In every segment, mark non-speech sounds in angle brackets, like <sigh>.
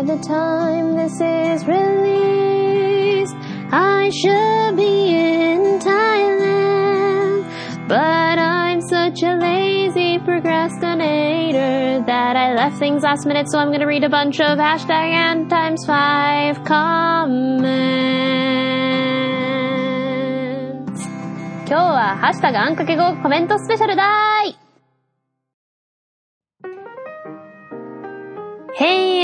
by the time this is released, I should be in Thailand. But I'm such a lazy procrastinator that I left things last minute, so I'm gonna read a bunch of hashtag and times five comments. 今日はハッシュタグあんかけ語コメントスペシャルだーい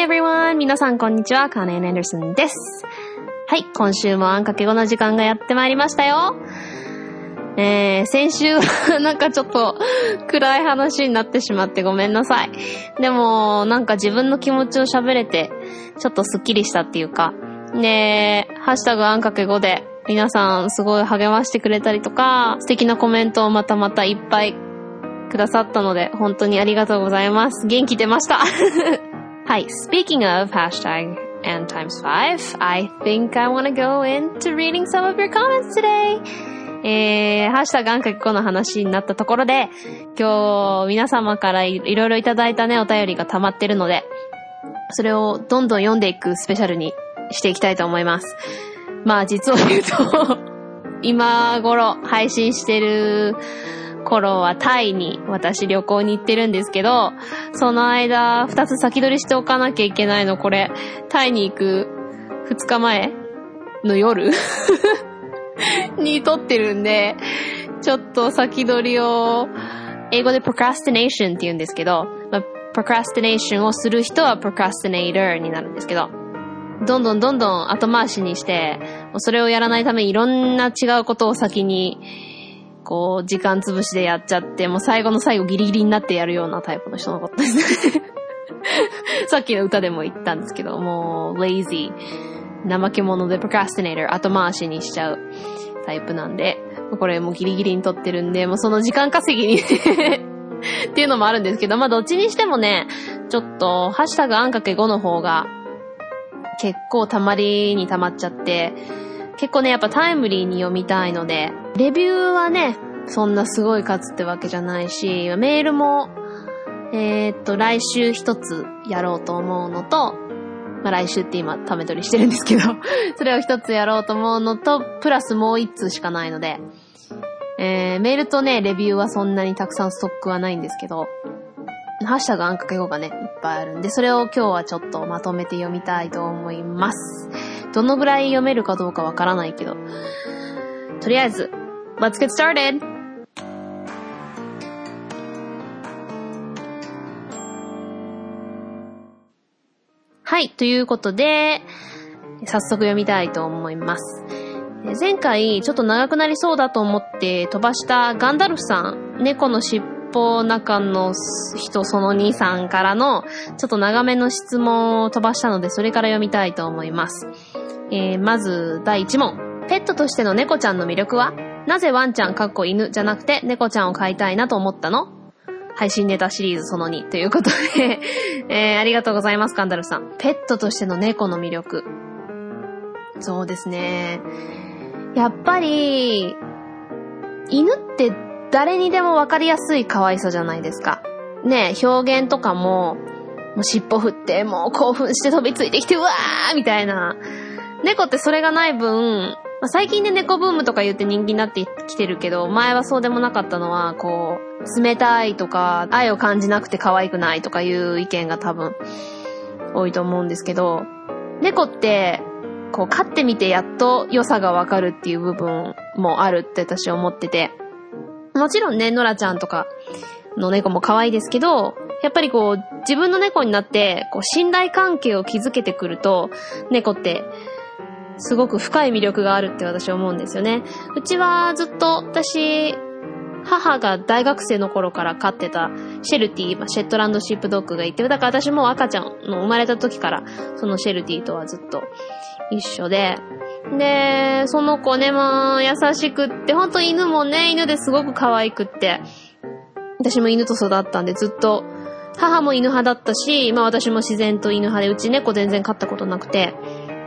everyone! 皆さんこんにちは、カーネン・エンダーソンです。はい、今週もあんかけ語の時間がやってまいりましたよ。えー、先週は <laughs> なんかちょっと暗い話になってしまってごめんなさい。でも、なんか自分の気持ちを喋れて、ちょっとスッキリしたっていうか。で、ハッシュタグあんかけ語で皆さんすごい励ましてくれたりとか、素敵なコメントをまたまたいっぱいくださったので、本当にありがとうございます。元気出ました。<laughs> はい、speaking of hashtag and times five, I think I wanna go into reading some of your comments today. えー、ハッシュタグあんかけこの話になったところで、今日皆様からいろいろいただいたね、お便りが溜まってるので、それをどんどん読んでいくスペシャルにしていきたいと思います。まあ実を言うと <laughs> 今頃配信してる頃はタイに私旅行に行ってるんですけど、その間二つ先取りしておかなきゃいけないの、これ、タイに行く二日前の夜 <laughs> に撮ってるんで、ちょっと先取りを、英語で procrastination って言うんですけど、まあ、procrastination をする人は procrastinator になるんですけど、どんどんどんどん後回しにして、それをやらないためにいろんな違うことを先に、こう、時間潰しでやっちゃって、もう最後の最後ギリギリになってやるようなタイプの人のことですね。<laughs> さっきの歌でも言ったんですけど、もう、lazy、怠け者で procrastinator、後回しにしちゃうタイプなんで、これもうギリギリに撮ってるんで、もうその時間稼ぎに <laughs> っていうのもあるんですけど、まあどっちにしてもね、ちょっと、ハッシュタグあんかけ5の方が、結構たまりにたまっちゃって、結構ね、やっぱタイムリーに読みたいので、レビューはね、そんなすごい数ってわけじゃないし、メールも、えー、っと、来週一つやろうと思うのと、まあ、来週って今、ため取りしてるんですけど、<laughs> それを一つやろうと思うのと、プラスもう一通しかないので、えー、メールとね、レビューはそんなにたくさんストックはないんですけど、ハッシュタグあんかけ語がね、いっぱいあるんで、それを今日はちょっとまとめて読みたいと思います。どのぐらい読めるかどうかわからないけど、とりあえず、Let's get started! はい、ということで、早速読みたいと思います。前回、ちょっと長くなりそうだと思って飛ばしたガンダルフさん、猫の尻尾中の人その2さんからの、ちょっと長めの質問を飛ばしたので、それから読みたいと思います。えー、まず、第1問。ペットとしての猫ちゃんの魅力は？なぜワンちゃんかっこ犬じゃなくて猫ちゃんを飼いたいなと思ったの？配信ネタシリーズその2ということで <laughs> えー、ありがとうございます、カンダルさん。ペットとしての猫の魅力。そうですね。やっぱり、犬って誰にでもわかりやすい可愛さじゃないですか。ね表現とかも、もう尻尾振って、もう興奮して飛びついてきて、うわーみたいな。猫ってそれがない分、まあ、最近で猫ブームとか言って人気になってきてるけど、前はそうでもなかったのは、こう、冷たいとか、愛を感じなくて可愛くないとかいう意見が多分、多いと思うんですけど、猫って、こう、飼ってみてやっと良さがわかるっていう部分もあるって私思ってて、もちろんね、ノラちゃんとかの猫も可愛いですけど、やっぱりこう、自分の猫になって、こう、信頼関係を築けてくると、猫って、すごく深い魅力があるって私は思うんですよね。うちはずっと私、母が大学生の頃から飼ってたシェルティ、シェットランドシップドッグがいて、だから私も赤ちゃんの生まれた時からそのシェルティとはずっと一緒で、で、その子ね、も優しくって、ほんと犬もね、犬ですごく可愛くって、私も犬と育ったんでずっと、母も犬派だったし、まあ私も自然と犬派で、うち猫全然飼ったことなくて、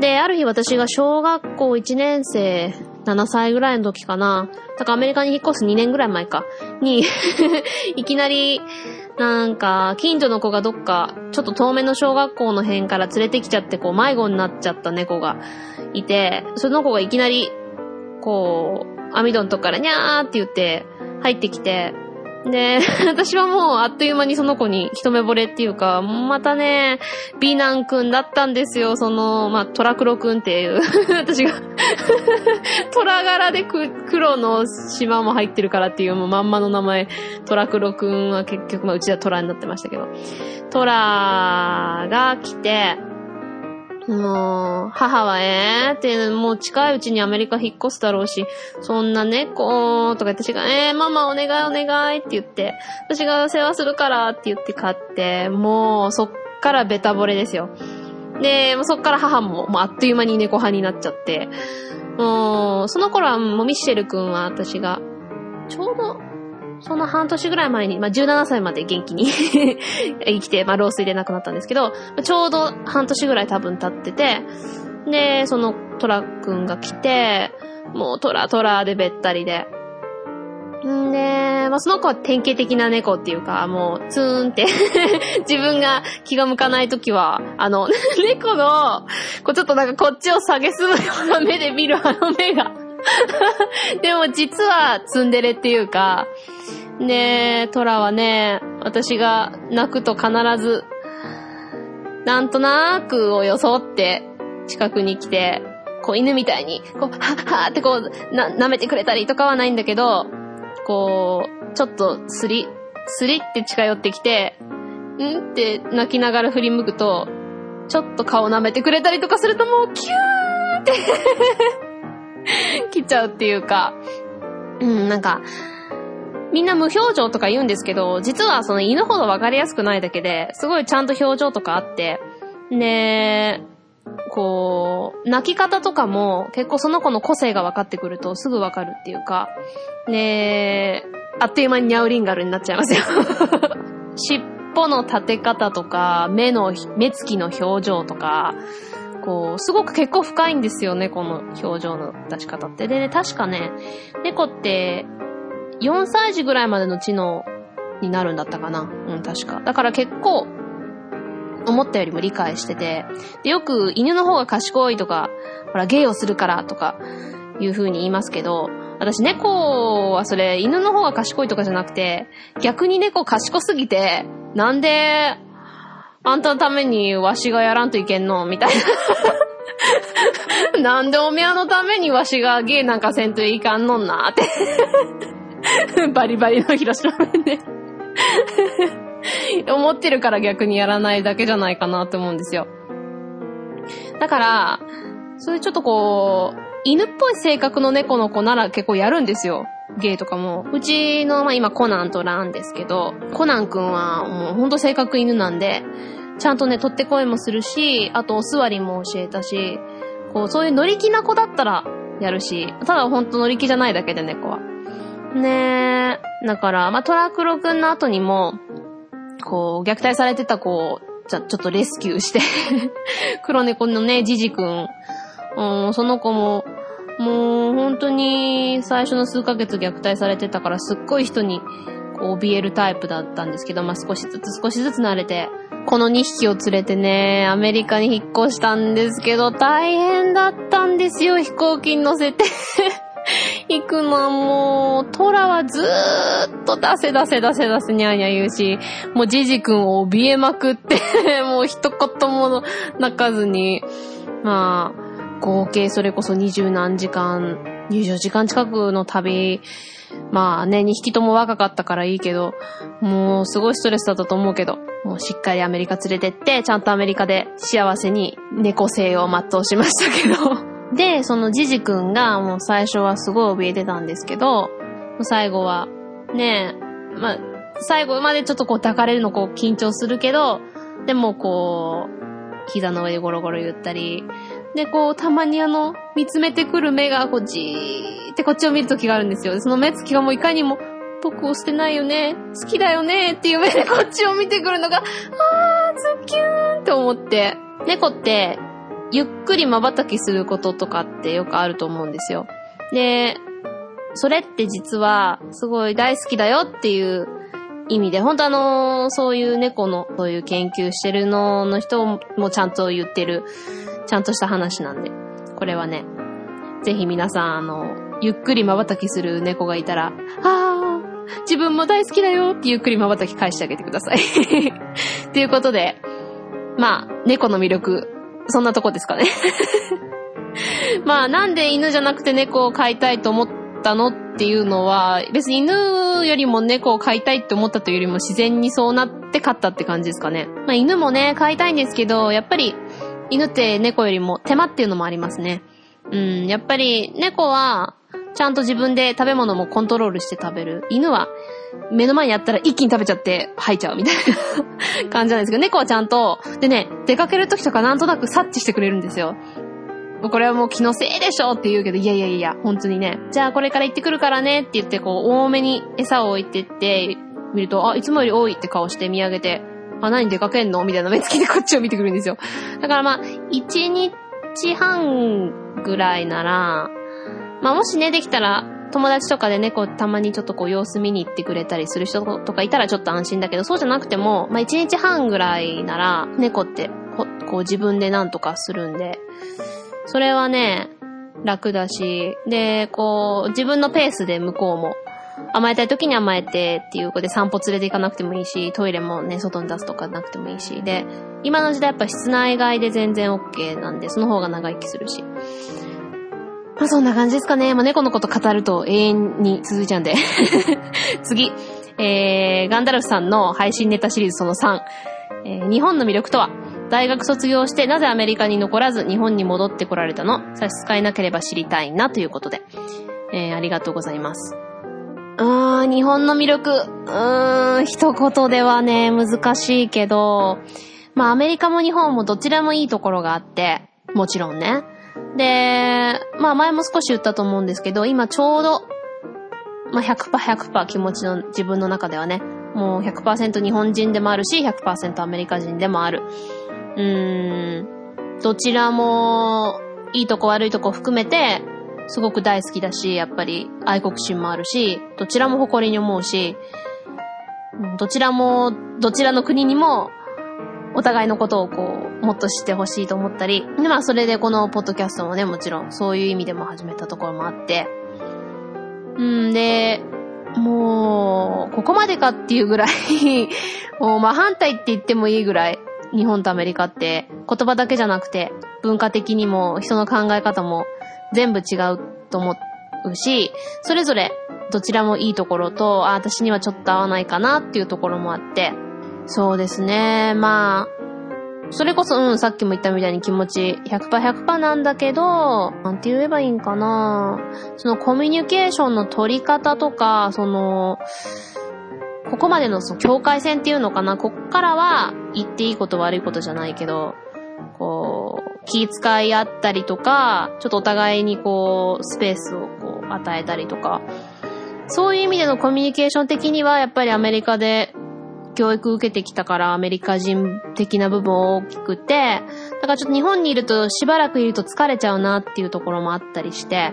で、ある日私が小学校1年生、7歳ぐらいの時かな。だからアメリカに引っ越す2年ぐらい前か。に <laughs> いきなり、なんか、近所の子がどっか、ちょっと遠めの小学校の辺から連れてきちゃって、こう、迷子になっちゃった猫がいて、その子がいきなり、こう、網戸のとこからにゃーって言って入ってきて、で、<laughs> 私はもうあっという間にその子に一目惚れっていうか、またね、美男くんだったんですよ。その、まあ、トラクロくんっていう。<laughs> 私が <laughs> 虎柄で黒の島も入ってるからっていうもうまんまの名前、トラクロくんは結局、まあ、うちは虎になってましたけど。トラが来て、もう、母はえーって、もう近いうちにアメリカ引っ越すだろうし、そんな猫とか私が、えー、ママお願いお願いって言って、私が世話するからって言って買って、もうそっからベタ惚れですよ。で、そっから母ももうあっという間に猫派になっちゃって、もう、その頃はもうミッシェル君は私が、ちょうどその半年ぐらい前に、まあ、17歳まで元気に <laughs> 生きて、まあ、老衰で亡くなったんですけど、ちょうど半年ぐらい多分経ってて、で、そのトラくんが来て、もうトラトラでべったりで。んで、まあ、その子は典型的な猫っていうか、もう、ツーンって <laughs> 自分が気が向かないときは、あの、<laughs> 猫の、こうちょっとなんかこっちを下げすむような目で見るあの目が <laughs> でも実はツンデレっていうか、ねえトラはね、私が泣くと必ず、なんとなーくを装って近くに来て、こう犬みたいに、こう、はっはーってこう、な、舐めてくれたりとかはないんだけど、こう、ちょっとスリ、スリって近寄ってきて、んって泣きながら振り向くと、ちょっと顔舐めてくれたりとかするともうキューって <laughs> 来ちゃうっていうか、うん、なんか、みんな無表情とか言うんですけど、実はその犬ほどわかりやすくないだけで、すごいちゃんと表情とかあって、で、こう、泣き方とかも結構その子の個性が分かってくるとすぐ分かるっていうか、で、あっという間にニャウリンガルになっちゃいますよ。<laughs> 尻尾の立て方とか、目の、目つきの表情とか、こう、すごく結構深いんですよね、この表情の出し方って。でね、確かね、猫って、4歳児ぐらいまでの知能になるんだったかな。うん、確か。だから結構、思ったよりも理解してて。で、よく犬の方が賢いとか、ほら、芸をするからとか、いう風に言いますけど、私猫はそれ、犬の方が賢いとかじゃなくて、逆に猫賢すぎて、なんで、あんたのためにわしがやらんといけんの？みたいな。<laughs> なんでおめやのためにわしがゲーなんかせんといかんのんな？ってバリバリの広島弁で思ってるから逆にやらないだけじゃないかなって思うんですよ。だから、そういうちょっとこう、犬っぽい性格の猫の子なら結構やるんですよ。ゲイとかも。うちの、まあ、今コナンとランですけど、コナンくんはもうほんと性格犬なんで、ちゃんとね、取って声もするし、あとお座りも教えたし、こう、そういう乗り気な子だったらやるし、ただほんと乗り気じゃないだけで猫は。ねえ。だから、まあ、トラクロくんの後にも、こう、虐待されてた子を、じゃ、ちょっとレスキューして <laughs> 黒猫のね、ジジくん。うん、その子も、もう本当に最初の数ヶ月虐待されてたからすっごい人にこう怯えるタイプだったんですけど、まあ、少しずつ少しずつ慣れて、この2匹を連れてね、アメリカに引っ越したんですけど、大変だったんですよ、飛行機に乗せて。<laughs> 行くのはもう、トラはずーっと出せ出せ出せ出せにゃーにゃ言うし、もうジジ君を怯えまくって <laughs> もう一言も泣かずに、まあ、合計それこそ二十何時間、20時間近くの旅、まあね、2匹とも若かったからいいけど、もうすごいストレスだったと思うけど、もうしっかりアメリカ連れてって、ちゃんとアメリカで幸せに猫生を全うしましたけど。<laughs> で、そのジジ君がもう最初はすごい怯えてたんですけど、最後は、ねまあ、最後までちょっとこう抱かれるのこう緊張するけど、でもこう、膝の上でゴロゴロ言ったり、で、こう、たまにあの、見つめてくる目が、こう、じーってこっちを見るときがあるんですよ。その目つきがもういかにも、僕を捨てないよね、好きだよねっていう目でこっちを見てくるのが、あー、ズキューンって思って。猫って、ゆっくり瞬きすることとかってよくあると思うんですよ。で、それって実は、すごい大好きだよっていう意味で、本当あの、そういう猫の、そういう研究してるのの人もちゃんと言ってる、ちゃんとした話なんで、これはね、ぜひ皆さん、あの、ゆっくり瞬きする猫がいたら、あー、自分も大好きだよってゆっくり瞬き返してあげてください。<laughs> ということで、まあ、猫の魅力、そんなとこですかね。<laughs> まあ、なんで犬じゃなくて猫を飼いたいと思ったのっていうのは、別に犬よりも猫を飼いたいって思ったというよりも自然にそうなって飼ったって感じですかね。まあ、犬もね、飼いたいんですけど、やっぱり犬って猫よりも手間っていうのもありますね。うん、やっぱり猫は、ちゃんと自分で食べ物もコントロールして食べる。犬は、目の前にあったら一気に食べちゃって吐いちゃうみたいな感じなんですけど、猫はちゃんと、でね、出かける時とかなんとなく察知してくれるんですよ。これはもう気のせいでしょって言うけど、いやいやいや、本当にね。じゃあこれから行ってくるからねって言って、こう、多めに餌を置いてって、見ると、あ、いつもより多いって顔して見上げて、あ、何出かけんの？みたいな目つきでこっちを見てくるんですよ。だからまあ、1日半ぐらいなら、まあもしね、できたら、友達とかで猫たまにちょっとこう様子見に行ってくれたりする人とかいたらちょっと安心だけど、そうじゃなくても、まあ1日半ぐらいなら、猫ってこう自分で何とかするんで、それはね、楽だし、で、こう、自分のペースで向こうも、甘えたい時に甘えてっていう子で散歩連れて行かなくてもいいし、トイレもね、外に出すとかなくてもいいし、で、今の時代やっぱ室内外で全然 OK なんで、その方が長生きするし。まあそんな感じですかね。まあ猫のこと語ると永遠に続いちゃうんで。<laughs> 次。えー、ガンダルフさんの配信ネタシリーズその3。えー、日本の魅力とは？大学卒業してなぜアメリカに残らず日本に戻ってこられたの？差し支えなければ知りたいなということで。えー、ありがとうございます。あー、日本の魅力。うーん、一言ではね、難しいけど、まあアメリカも日本もどちらもいいところがあって、もちろんね。で、まあ前も少し言ったと思うんですけど、今ちょうど、まあ100%、100%気持ちの自分の中ではね、もう100%日本人でもあるし、100%アメリカ人でもある。うーん、どちらも、いいとこ悪いとこ含めて、すごく大好きだし、やっぱり愛国心もあるし、どちらも誇りに思うし、どちらも、どちらの国にも、お互いのことをこう、もっと知ってほしいと思ったり、で、まあそれでこのポッドキャストもね、もちろんそういう意味でも始めたところもあって、うんで、もう、ここまでかっていうぐらい <laughs> もう真反対って言ってもいいぐらい、日本とアメリカって言葉だけじゃなくて文化的にも人の考え方も全部違うと思うし、それぞれどちらもいいところと、あ、私にはちょっと合わないかなっていうところもあって、そうですね、まあ、それこそ、うん、さっきも言ったみたいに気持ち100%、100%なんだけど、なんて言えばいいんかな。そのコミュニケーションの取り方とか、その、ここまでのその境界線っていうのかな、こっからは言っていいこと悪いことじゃないけど、こう、気遣い合ったりとか、ちょっとお互いにこう、スペースをこう、与えたりとか、そういう意味でのコミュニケーション的には、やっぱりアメリカで教育受けてきたからアメリカ人的な部分大きくて、だからちょっと日本にいるとしばらくいると疲れちゃうなっていうところもあったりして、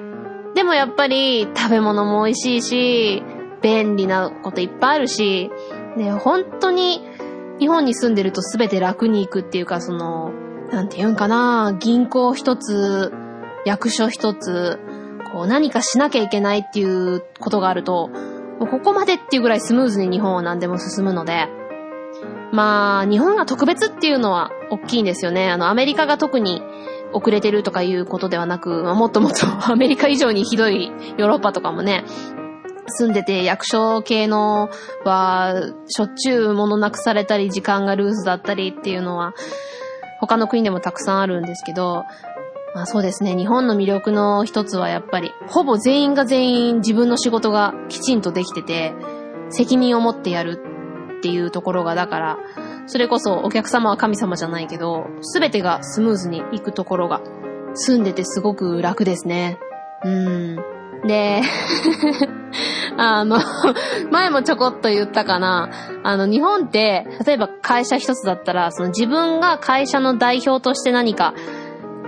でもやっぱり食べ物も美味しいし、便利なこといっぱいあるし、ね、本当に日本に住んでると全て楽に行くっていうか、その、なんて言うんかな、銀行一つ、役所一つ、こう何かしなきゃいけないっていうことがあると、もうここまでっていうぐらいスムーズに日本は何でも進むので、まあ、日本が特別っていうのは大きいんですよね。あの、アメリカが特に遅れてるとかいうことではなく、まあ、もっともっと <laughs> アメリカ以上にひどいヨーロッパとかもね、住んでて役所系のは、しょっちゅう物なくされたり、時間がルーズだったりっていうのは、他の国でもたくさんあるんですけど、まあそうですね、日本の魅力の一つはやっぱり、ほぼ全員が全員自分の仕事がきちんとできてて、責任を持ってやるっていうところが、だから、それこそお客様は神様じゃないけど、すべてがスムーズにいくところが、住んでてすごく楽ですね。うん。で、<laughs> あの、<laughs> 前もちょこっと言ったかな。あの、日本って、例えば会社一つだったら、その自分が会社の代表として何か、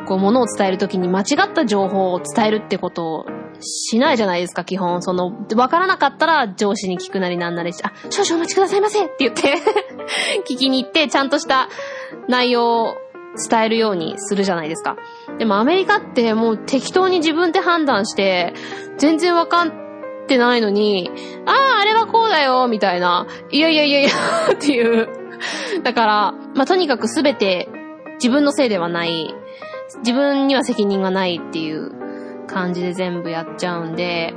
こう、ものを伝えるときに間違った情報を伝えるってことをしないじゃないですか、基本。その、わからなかったら上司に聞くなりなんなりし、あ、少々お待ちくださいませって言って <laughs> 聞きに行って、ちゃんとした内容を伝えるようにするじゃないですか。でもアメリカってもう適当に自分で判断して、全然わかってないのに、ああ、あれはこうだよ、みたいな。いやいやいやいや <laughs> っていう。だから、まあ、とにかくすべて自分のせいではない。自分には責任がないっていう感じで全部やっちゃうんで、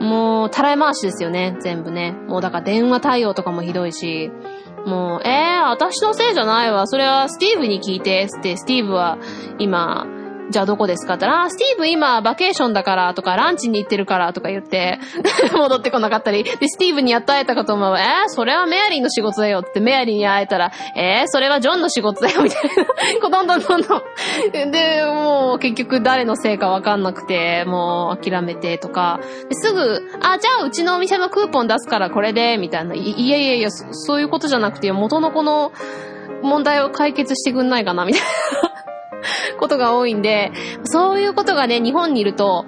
もう、たらい回しですよね、全部ね。もうだから電話対応とかもひどいし、もう、えー、私のせいじゃないわ。それはスティーブに聞いて、って、スティーブは今、じゃあどこですか?って言ったら、スティーブ今バケーションだからとか、ランチに行ってるからとか言って、<laughs> 戻ってこなかったり、で、スティーブにやっと会えたかと思う。えー、それはメアリーの仕事だよってメアリーに会えたら、えー、それはジョンの仕事だよみたいな。こどんどんどんどん。で、もう結局誰のせいかわかんなくて、もう諦めてとか、すぐ、あ、じゃあうちのお店のクーポン出すからこれで、みたいな。いいやいやいや、そういうことじゃなくて、元のこの問題を解決してくんないかな、みたいな。ことが多いんで、そういうことがね、日本にいると、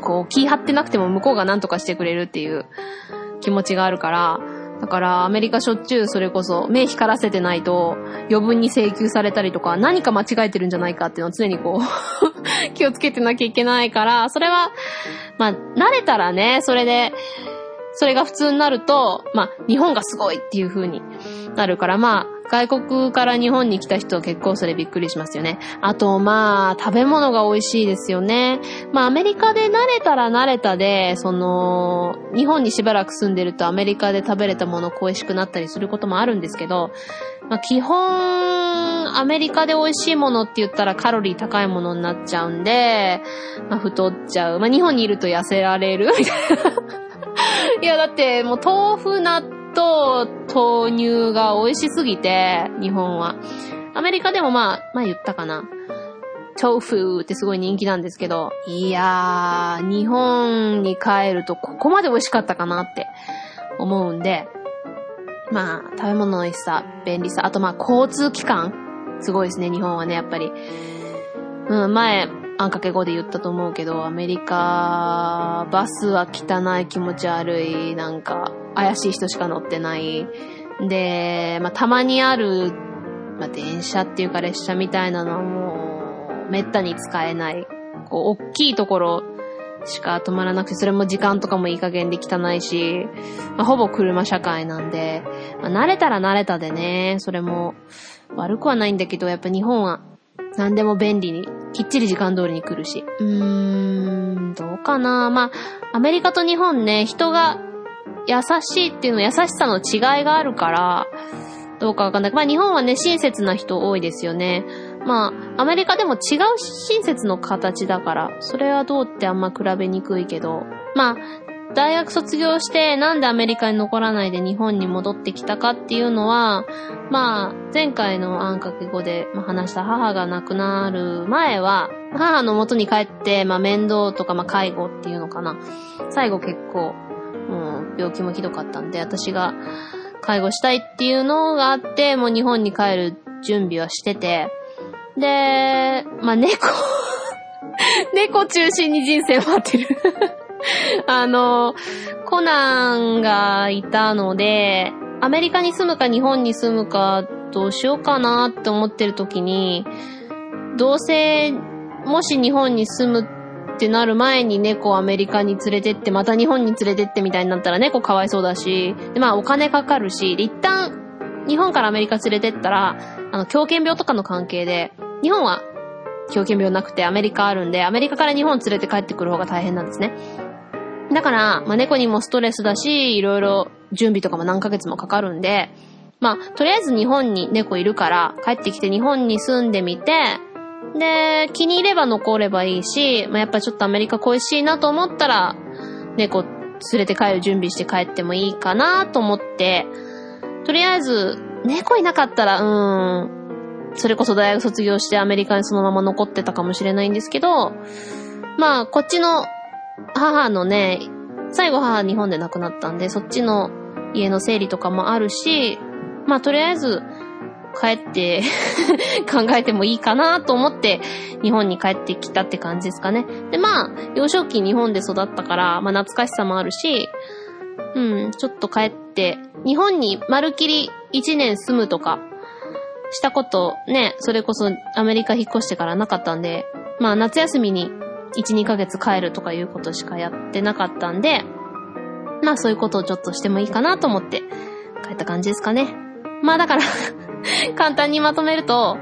こう、気張ってなくても向こうが何とかしてくれるっていう気持ちがあるから、だからアメリカしょっちゅうそれこそ目光らせてないと余分に請求されたりとか何か間違えてるんじゃないかっていうのを常にこう <laughs> 気をつけてなきゃいけないから、それは、まあ、慣れたらね、それで、それが普通になると、まあ、日本がすごいっていう風になるから、まあ、外国から日本に来た人は結構それびっくりしますよね。あと、まあ、食べ物が美味しいですよね。まあ、アメリカで慣れたら慣れたで、その、日本にしばらく住んでるとアメリカで食べれたもの恋しくなったりすることもあるんですけど、まあ、基本、アメリカで美味しいものって言ったらカロリー高いものになっちゃうんで、まあ、太っちゃう。まあ、日本にいると痩せられるいな。いや、だって、もう豆腐、納豆、豆乳が美味しすぎて、日本は。アメリカでもまあ、まあ言ったかな。豆腐ってすごい人気なんですけど、いやー、日本に帰るとここまで美味しかったかなって思うんで、まあ、食べ物の美味しさ、便利さ、あとまあ、交通機関すごいですね、日本はね、やっぱり。うん、前、あんかけ語で言ったと思うけど、アメリカ、バスは汚い気持ち悪い、なんか、怪しい人しか乗ってない。で、まあ、たまにある、まあ、電車っていうか列車みたいなのはもう、めったに使えない。こう、大きいところしか止まらなくて、それも時間とかもいい加減で汚いし、まあ、ほぼ車社会なんで、まあ、慣れたら慣れたでね、それも悪くはないんだけど、やっぱ日本は何でも便利に、きっちり時間通りに来るし。うーん、どうかなまあ、アメリカと日本ね、人が優しいっていうの、優しさの違いがあるから、どうかわかんない。まあ日本はね、親切な人多いですよね。まあ、アメリカでも違う親切の形だから、それはどうってあんま比べにくいけど、まあ、大学卒業してなんでアメリカに残らないで日本に戻ってきたかっていうのは、まあ、前回のあんかけ語で話した母が亡くなる前は、母の元に帰って、まあ面倒とか、まあ介護っていうのかな。最後結構、もう病気もひどかったんで、私が介護したいっていうのがあって、もう日本に帰る準備はしてて、で、まあ猫 <laughs> 猫中心に人生を待ってる <laughs> あの、コナンがいたので、アメリカに住むか日本に住むかどうしようかなって思ってる時に、どうせ、もし日本に住むってなる前に猫をアメリカに連れてって、また日本に連れてってみたいになったら猫かわいそうだし、でまあお金かかるし、一旦日本からアメリカ連れてったら、あの、狂犬病とかの関係で、日本は狂犬病なくてアメリカあるんで、アメリカから日本連れて帰ってくる方が大変なんですね。だから、まあ、猫にもストレスだし、いろいろ準備とかも何ヶ月もかかるんで、まあ、とりあえず日本に猫いるから、帰ってきて日本に住んでみて、で、気に入れば残ればいいし、まあ、やっぱちょっとアメリカ恋しいなと思ったら、猫連れて帰る準備して帰ってもいいかなと思って、とりあえず、猫いなかったら、うーん、それこそ大学卒業してアメリカにそのまま残ってたかもしれないんですけど、まあ、こっちの母のね、最後母日本で亡くなったんで、そっちの家の整理とかもあるし、まあとりあえず、帰って <laughs> 考えてもいいかなと思って日本に帰ってきたって感じですかね。で、まあ、幼少期日本で育ったから、まあ懐かしさもあるし、うん、ちょっと帰って、日本にまるきり1年住むとか、したことね、それこそアメリカ引っ越してからなかったんで、まあ夏休みに1、2ヶ月帰るとかいうことしかやってなかったんで、まあそういうことをちょっとしてもいいかなと思って帰った感じですかね。まあだから <laughs> 簡単にまとめると、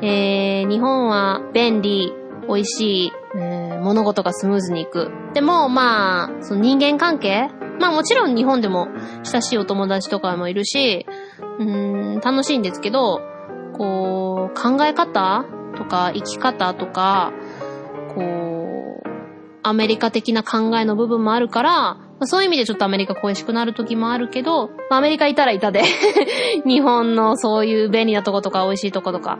えー、日本は便利、美味しい、えー、物事がスムーズにいく。でも、まあ、その人間関係まあもちろん日本でも親しいお友達とかもいるし、うん、楽しいんですけど、こう、考え方とか生き方とか、アメリカ的な考えの部分もあるから、まあ、そういう意味でちょっとアメリカ恋しくなる時もあるけど、まあ、アメリカいたらいたで <laughs> 日本のそういう便利なとことか美味しいとことか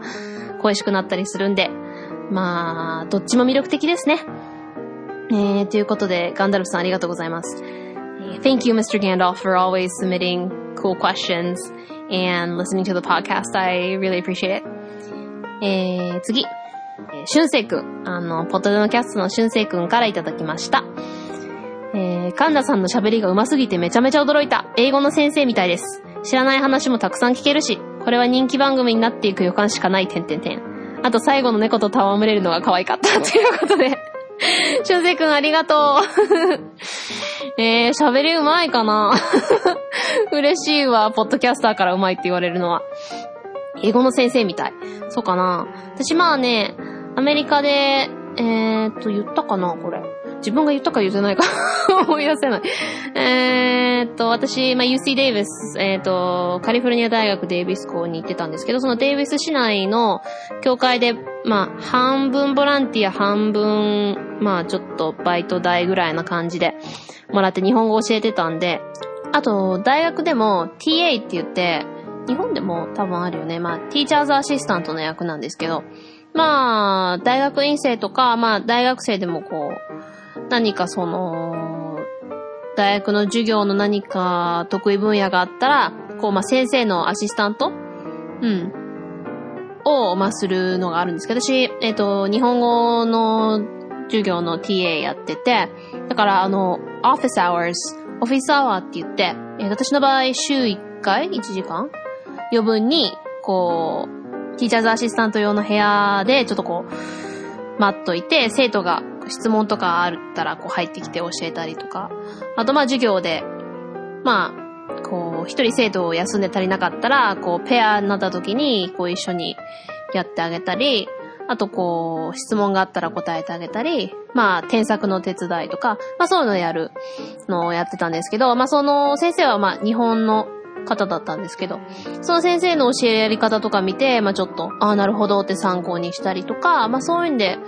恋しくなったりするんで、まあ、どっちも魅力的ですね。えー、ということで、ガンダルフさんありがとうございます。Thank you, Mr. Gandalf, for always submitting cool questions and listening to the podcast. I really appreciate it. えー、次。しゅんせいくん。あの、ポッドのキャストのしゅんせいくんからいただきました。えー、カンダさんの喋りが上手すぎてめちゃめちゃ驚いた。英語の先生みたいです。知らない話もたくさん聞けるし、これは人気番組になっていく予感しかない、てんてんてん。あと最後の猫と戯れるのが可愛かった。ということでしゅんせいくんありがとう。<laughs> えー、喋りうまいかな <laughs> 嬉しいわ、ポッドキャスターからうまいって言われるのは。英語の先生みたい。そうかな私まあね、アメリカで、えー、っと、言ったかなこれ。自分が言ったか言ってないか <laughs> 思い出せない。えー、っと、私、まあ、UC デイビス、えー、っと、カリフォルニア大学デイビス校に行ってたんですけど、そのデイビス市内の教会で、まあ、半分ボランティア、半分、まあ、ちょっとバイト代ぐらいな感じでもらって日本語教えてたんで、あと、大学でも TA って言って、日本でも多分あるよね。まあ、ティーチャーズアシスタントの役なんですけど、まあ、大学院生とか、まあ、大学生でもこう、何かその、大学の授業の何か得意分野があったら、こう、まあ、先生のアシスタント？うん。を、まあ、するのがあるんですけど、私、えっ、ー、と、日本語の授業の TA やってて、だから、あの、office hours、オフィスアワーって言って、えー、私の場合、週1回 ?1 時間？余分に、こう、ティーチャーズアシスタント用の部屋で、ちょっとこう、待っといて、生徒が質問とかあったら、こう入ってきて教えたりとか、あとまあ授業で、まあ、こう、一人生徒を休んで足りなかったら、こう、ペアになった時に、こう一緒にやってあげたり、あとこう、質問があったら答えてあげたり、まあ、添削の手伝いとか、まあそういうのをやるのをやってたんですけど、まあその先生はまあ日本の方だったんですけど、その先生の教えるやり方とか見て、まあちょっと、ああ、なるほどって参考にしたりとか、まあそういうんで、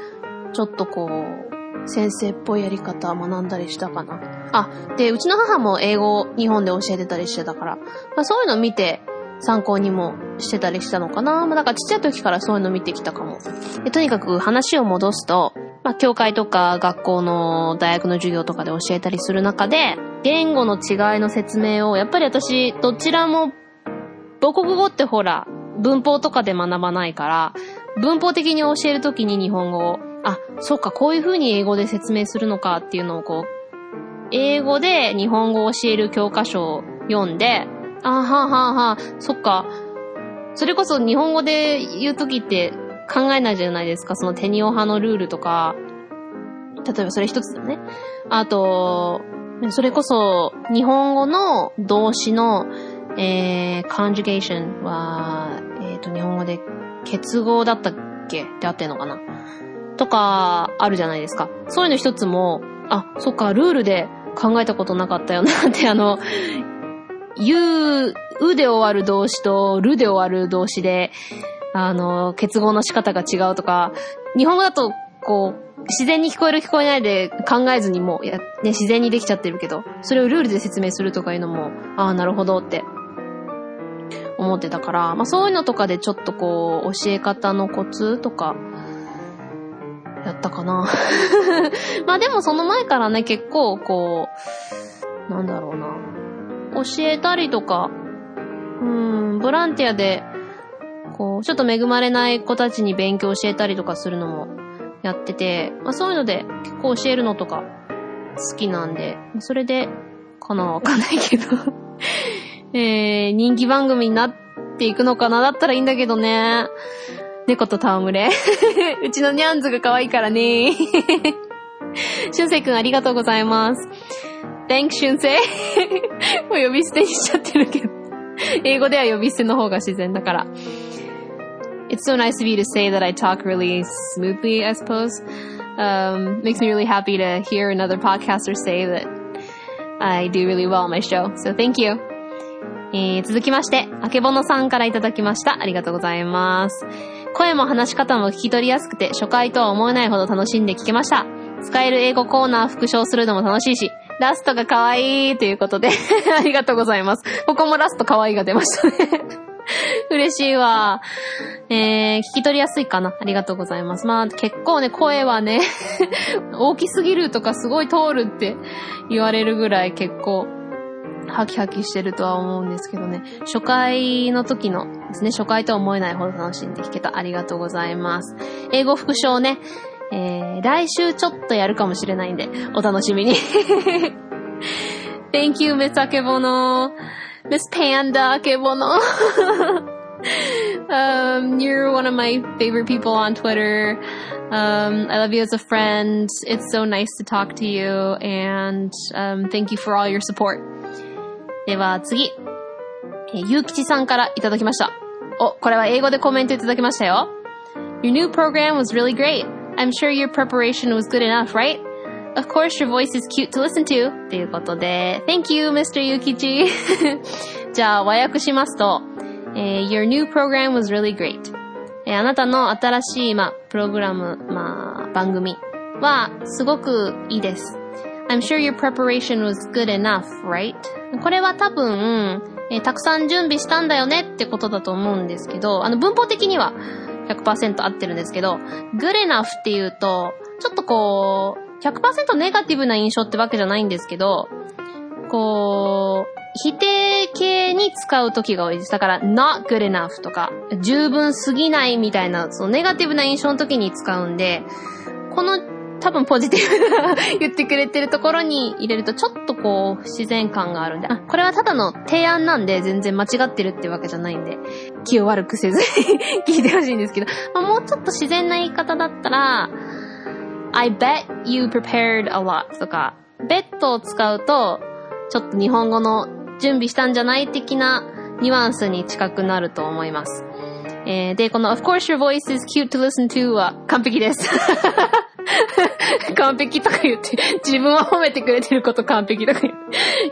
ちょっとこう、先生っぽいやり方学んだりしたかな。あ、で、うちの母も英語日本で教えてたりしてたから、まあそういうの見て、参考にもしてたりしたのかな。まあだからちっちゃい時からそういうの見てきたかも。でとにかく話を戻すと、まあ教会とか学校の大学の授業とかで教えたりする中で、言語の違いの説明を、やっぱり私、どちらも、母国語ってほら、文法とかで学ばないから、文法的に教えるときに日本語を、あ、そっか、こういう風に英語で説明するのかっていうのをこう、英語で日本語を教える教科書を読んで、あはあはあはあ、そっか、それこそ日本語で言うときって考えないじゃないですか、そのテニオ派のルールとか、例えばそれ一つだね。あと、それこそ、日本語の動詞の、えー、conjugation は、えっ、ー、と、日本語で結合だったっけ？ってあってんのかな？とか、あるじゃないですか。そういうの一つも、あ、そっか、ルールで考えたことなかったよなって、<laughs> あの、ゆう、うで終わる動詞とるで終わる動詞で、あの、結合の仕方が違うとか、日本語だと、こう、自然に聞こえる聞こえないで考えずにもうや、ね、自然にできちゃってるけど、それをルールで説明するとかいうのも、ああ、なるほどって思ってたから、まあそういうのとかでちょっとこう、教え方のコツとか、やったかな。<laughs> まあでもその前からね、結構こう、なんだろうな。教えたりとか、うん、ボランティアでこう、ちょっと恵まれない子たちに勉強教えたりとかするのもやってて、まあそういうので結構教えるのとか好きなんでま、それで、かなわかんないけど <laughs> えー、人気番組になっていくのかなだったらいいんだけどね。猫と戯れ。<laughs> うちのニャンズが可愛いからね。しゅんせいくんありがとうございます。Thanks, しゅんせい。<laughs> もう呼び捨てにしちゃってるけど。英語では呼び捨ての方が自然だから。It's so nice of you to say that I talk really smoothly, I suppose. Um, makes me really happy to hear another podcaster say that I do really well on my show. So thank you. えー、続きまして、あけぼのさんからいただきました。ありがとうございます。声も話し方も聞き取りやすくて、初回とは思えないほど楽しんで聞けました。使える英語コーナー復唱するのも楽しいし、ラストが可愛いということでありがとうございます。ここもラスト可愛いが出ましたね <laughs> 嬉しいわ。えー、聞き取りやすいかな。ありがとうございます。まあ、結構ね、声はね <laughs> 大きすぎるとかすごい通るって言われるぐらい結構、ハキハキしてるとは思うんですけどね。初回の時のですね、初回とは思えないほど楽しんで聞けた。ありがとうございます。英語復唱ね、えー、来週ちょっとやるかもしれないんで、お楽しみに。<laughs> Thank you, Miss Akebono. Miss Panda Akebono. <laughs> um, you're one of my favorite people on Twitter. Um, I love you as a friend. It's so nice to talk to you, and um, thank you for all your support. では次、えー、ゆうきちさんからいただきました。お、これは英語でコメントいただきましたよ。Your new program was really great. I'm sure your preparation was good enough, right? Of course your voice is cute to listen to. ということで、Thank you, Mr. Yukichi. じゃあ、和訳しますと、えー、Your new program was really great. えー、あなたの新しい、まあ、プログラム、まあ、番組は、すごくいいです。I'm sure your preparation was good enough, right? これは多分、えー、たくさん準備したんだよねってことだと思うんですけど、あの、文法的には100%合ってるんですけど、good enough っていうと、ちょっとこう、100%ネガティブな印象ってわけじゃないんですけど、こう、否定形に使う時が多いです。だから、not good enough とか、十分すぎないみたいな、そのネガティブな印象の時に使うんで、この多分ポジティブな言ってくれてるところに入れるとちょっとこう不自然感があるんで、あ、これはただの提案なんで全然間違ってるってわけじゃないんで、気を悪くせずに <laughs> 聞いてほしいんですけど、もうちょっと自然な言い方だったら、I bet you prepared a lot とか、bet を使うと、ちょっと日本語の準備したんじゃない的なニュアンスに近くなると思います。えー、で、この Of course your voice is cute to listen to は完璧です。完璧とか言って、自分を褒めてくれてること完璧とか言っ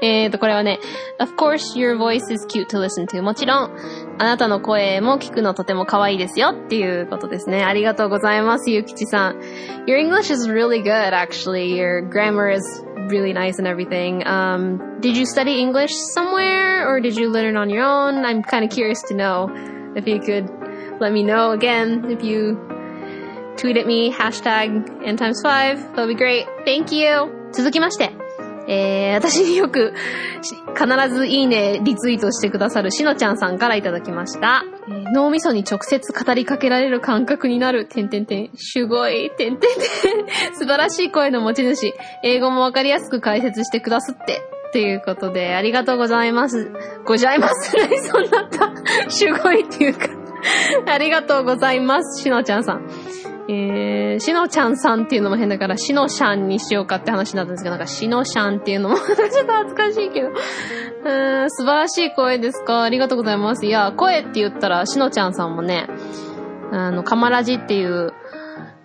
て。えーと、これはね、Of course your voice is cute to listen to. もちろん、あなたの声も聞くのとても可愛いですよっていうことですね。ありがとうございます、ゆきちさん。Your English is really good, actually. Your grammar is really nice and everything. Um, did you study English somewhere or did you learn on your own? I'm kind of curious to know if you could let me know again if you tweet at me, hashtag n times 5. That'll be great. Thank you! 続きまして、 えー、私によく必ずいいね、リツイートしてくださるしのちゃんさんからいただきました。えー、脳みそに直接語りかけられる感覚になる、てんてんてん、すごい、てんてんてん、素晴らしい声の持ち主、英語もわかりやすく解説してくださって、ということで、ありがとうございます。ございます。そんなった。<laughs> すごいっていうかありがとうございます。しのちゃんさん。えー、しのちゃんさんっていうのも変だから、しのしゃんにしようかって話になったんですけど、なんかしのしゃんっていうのも <laughs> ちょっと恥ずかしいけど。うん、素晴らしい声ですかありがとうございます。いや、声って言ったら、しのちゃんさんもね、あの、かまらじっていう、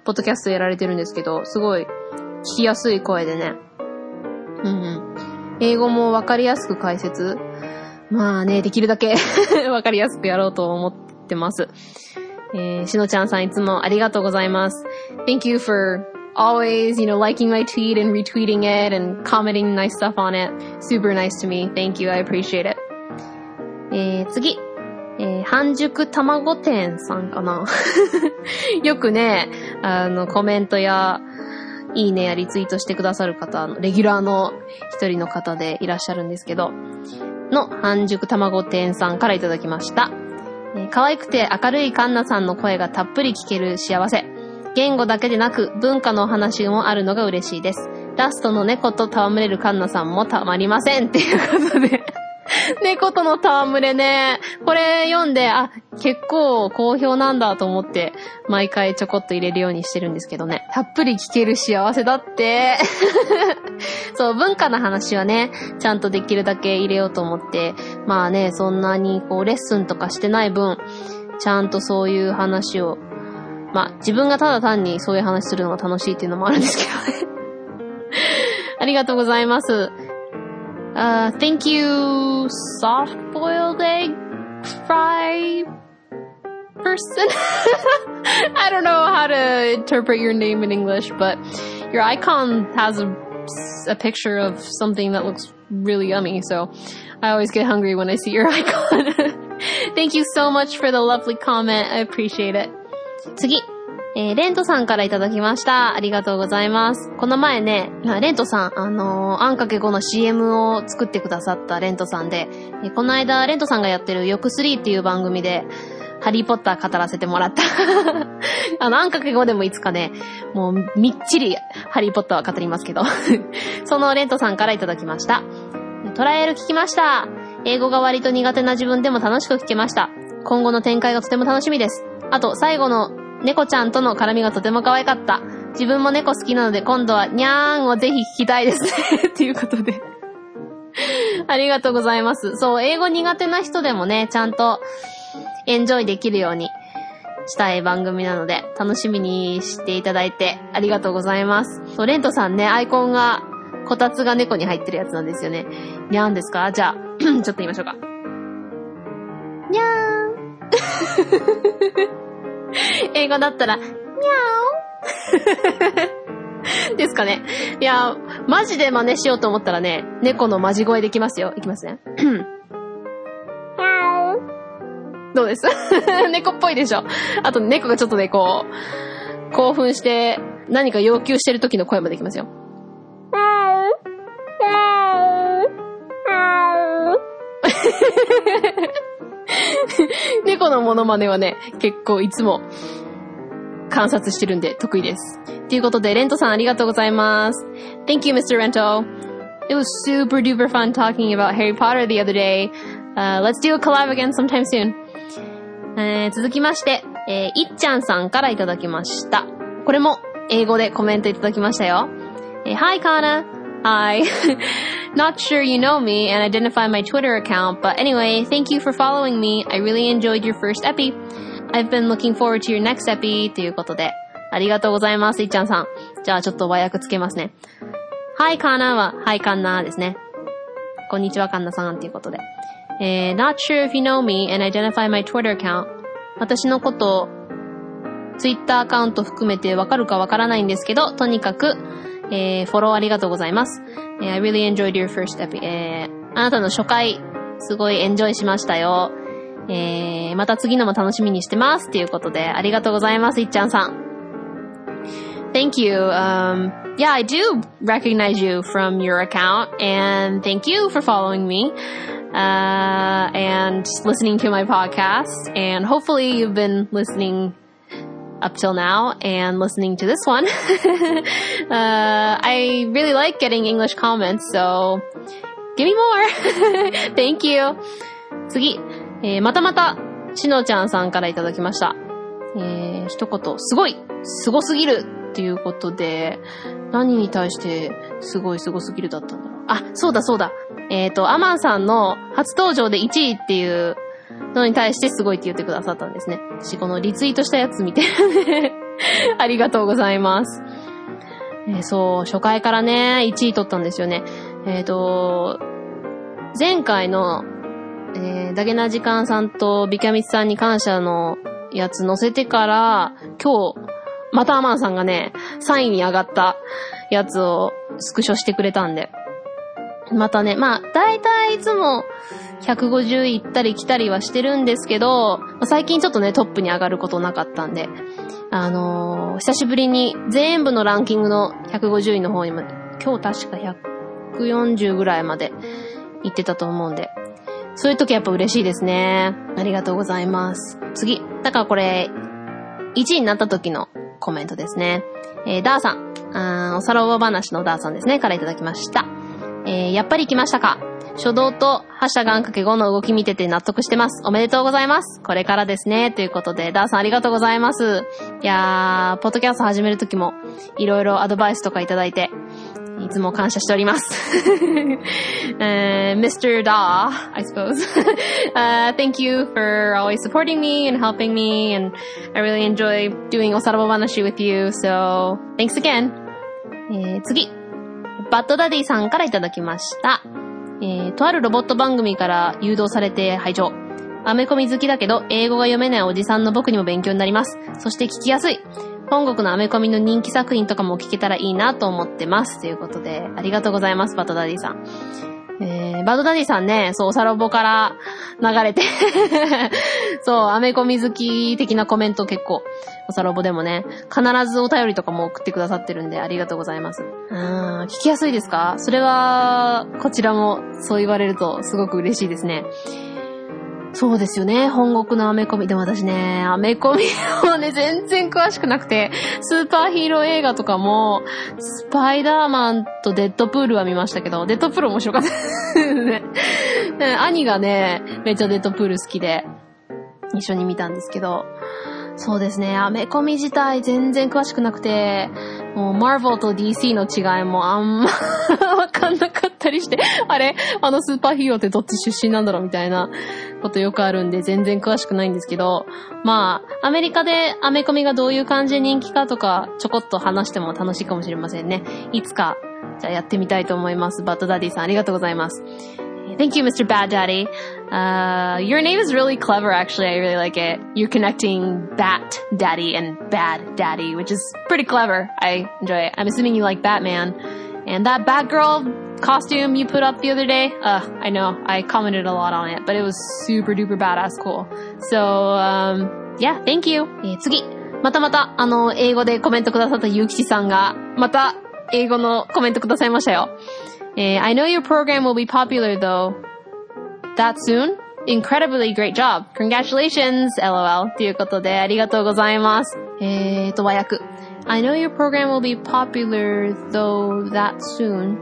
ポッドキャストやられてるんですけど、すごい、聞きやすい声でね。うんうん。英語もわかりやすく解説。まあね、できるだけ <laughs> わかりやすくやろうと思ってます。えー、しのちゃんさんいつもありがとうございます。Thank you for always, you know, liking my tweet and retweeting it and commenting nice stuff on it. Super nice to me. Thank you. I appreciate it. えー、次。えー、半熟卵店さんかなよくね、あの、コメントや、いいねやリツイートしてくださる方、レギュラーの一人の方でいらっしゃるんですけど、の半熟卵店さんからいただきました。可愛くて明るいカンナさんの声がたっぷり聞ける幸せ。言語だけでなく文化のお話もあるのが嬉しいです。ラストの猫と戯れるカンナさんもたまりませんっていうことで。<laughs> 猫との戯れね。これ読んで、あ、結構好評なんだと思って、毎回ちょこっと入れるようにしてるんですけどね。たっぷり聞ける幸せだって。<laughs> そう、文化の話はね、ちゃんとできるだけ入れようと思って、まあね、そんなにこう、レッスンとかしてない分、ちゃんとそういう話を、まあ、自分がただ単にそういう話するのが楽しいっていうのもあるんですけどね。<laughs> ありがとうございます。Uh, thank you, soft boiled egg fry person. <laughs> I don't know how to interpret your name in English, but your icon has a, a picture of something that looks really yummy, so I always get hungry when I see your <laughs> icon. thank you so much for the lovely comment. I appreciate it. 次。えーレントさんからいただきました。ありがとうございます。この前ね、レントさん、あのーあんかけ5の CM を作ってくださったレントさんで、えーこの間、レントさんがやってるよく3っていう番組で、ハリーポッター語らせてもらった。<laughs> あの、あんかけ5でもいつかね、もう、みっちり、ハリーポッターは語りますけど。<laughs> そのレントさんからいただきました。トライアル聞きました。英語が割と苦手な自分でも楽しく聞けました。今後の展開がとても楽しみです。あと、最後の猫ちゃんとの絡みがとても可愛かった。自分も猫好きなので今度はにゃーんをぜひ聞きたいですね。<laughs> っていうことで。ありがとうございます。そう、英語苦手な人でもね、ちゃんとエンジョイできるようにしたい番組なので、楽しみにしていただいてありがとうございます。そう、レントさんね、アイコンが、こたつが猫に入ってるやつなんですよね。にゃーんですか？じゃあ、<clears throat> ちょっと言いましょうか。にゃーん。<laughs> 英語だったら、にゃーですかね。いや、マジで真似しようと思ったらね、猫のマジ声できますよ。いきますね。どうです？<laughs> 猫っぽいでしょあと猫がちょっとね、こう、興奮して何か要求してる時の声もできますよ。猫のモノマネはね、結構いつも観察してるんで得意です。ということで、レントさんありがとうございます。Thank you, Mr. Rento. It was super duper fun talking about Harry Potter the other day. Uh, let's do a collab again sometime soon. えー続きまして、えーいっちゃんさんからいただきました。これも英語でコメントいただきましたよ。えー Hi, Kana. Hi. Not sure you know me and identify my Twitter account, but anyway, thank you for following me. I really enjoyed your first epi. I've been looking forward to your next epi ということで、ありがとうございます、いっちゃんさん。じゃあちょっと和訳つけますね。Hi, Kana は、Hi, Kana ですね。こんにちは、カンナさんということで。えー not sure if you know me and identify my Twitter account. 私のことを、Twitter アカウント含めてわかるかわからないんですけど、とにかく、えーフォローありがとうございます。えー I really enjoyed your first epi. えーあなたの初回、すごいエンジョイしましたよ。えーまた次のも楽しみにしてます。ということで、ありがとうございます、いっちゃんさん。Thank you. Um, yeah, I do recognize you from your account, and thank you for following me uh, and listening to my podcast. And hopefully, you've been listening up till now and listening to this one. <laughs> uh, I really like getting English comments, so give me more. <laughs> thank you. 次、えーまたまた、しのちゃんさんからいただきました。えー、一言、すごいすごすぎるっていうことで、何に対して、すごいすごすぎるだったんだろう。あ、そうだそうだ。えっ、と、アマンさんの初登場で1位っていうのに対してすごいって言ってくださったんですね。私、このリツイートしたやつ見て、<laughs> ありがとうございます。えーそう、初回からね、1位取ったんですよね。えっ、と、前回の、えー、ダゲな時間さんとビキャミツさんに感謝のやつ載せてから、今日、またアマンさんがね、3位に上がったやつをスクショしてくれたんで。またね、まあ、だいたいいつも150行ったり来たりはしてるんですけど、最近ちょっとね、トップに上がることなかったんで、あのー久しぶりに全部のランキングの150位の方にま、今日確か140ぐらいまで行ってたと思うんで、そういう時やっぱ嬉しいですね。ありがとうございます。次。だからこれ、1位になった時のコメントですね。えー、ダーさん。あーおさらば話のダーさんですね。からいただきました。えー、やっぱり来ましたか初動と、ハッシュガンかけ5の動き見てて納得してます。おめでとうございます。これからですね。ということで、ダーさんありがとうございます。いやー、ポッドキャスト始めるときも、いろいろアドバイスとかいただいて、いつも感謝しております。<laughs> uh, Mr. Da, I suppose. <laughs> uh, thank you for always supporting me and helping me, and I really enjoy doing おさらば話 with you, so thanks again. えー、次。バッドダディさんからいただきました。えー、とあるロボット番組から誘導されて拝聴。アメコミ好きだけど、英語が読めないおじさんの僕にも勉強になります。そして聞きやすい。本国のアメコミの人気作品とかも聞けたらいいなと思ってます。ということで、ありがとうございます、バトダディさん。えー、バトダディさんね、そう、おさらぼから流れて <laughs> そう、アメコミ好き的なコメント結構、おさらぼでもね、必ずお便りとかも送ってくださってるんで、ありがとうございます。うん、聞きやすいですか？それは、こちらもそう言われるとすごく嬉しいですね。そうですよね。本国のアメコミ。でも私ね、アメコミもね、全然詳しくなくて、スーパーヒーロー映画とかも、スパイダーマンとデッドプールは見ましたけど、デッドプール面白かったですね。兄がね、めっちゃデッドプール好きで、一緒に見たんですけど、そうですね。アメコミ自体全然詳しくなくて、もう、マーヴルと DC の違いもあんま <laughs> わかんなかったりして、あれ？あのスーパーヒーローってどっち出身なんだろうみたいなことよくあるんで、全然詳しくないんですけど、まあ、アメリカでアメコミがどういう感じで人気かとか、ちょこっと話しても楽しいかもしれませんね。いつか、じゃあやってみたいと思います。バッドダディさんありがとうございます。Thank you, Mr. Bad Daddy. Uh, your name is really clever, actually. I really like it. You're connecting Bat Daddy and Bad Daddy, which is pretty clever. I enjoy it. I'm assuming you like Batman. And that Batgirl costume you put up the other day, uh, I know, I commented a lot on it, but it was super duper badass cool. So, um, yeah, thank you. えー、次。またまた、あの、英語でコメントくださったゆうきちさんが、また、英語のコメントくださいましたよ。えー、I know your program will be popular though. That soon? Incredibly great job. Congratulations, lol. ということで、ありがとうございます。えーと、和訳。I know your program will be popular though that soon.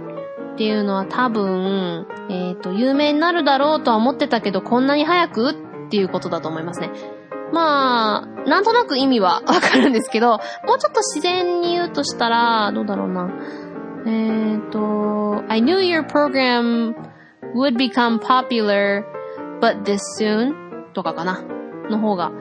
っていうのは多分、えっ、ー、と、有名になるだろうとは思ってたけど、こんなに早く？っていうことだと思いますね。まあ、なんとなく意味はわかるんですけど、もうちょっと自然に言うとしたら、どうだろうな。えっ、と、I knew your program would become popular, but this soon? とかかな。の方が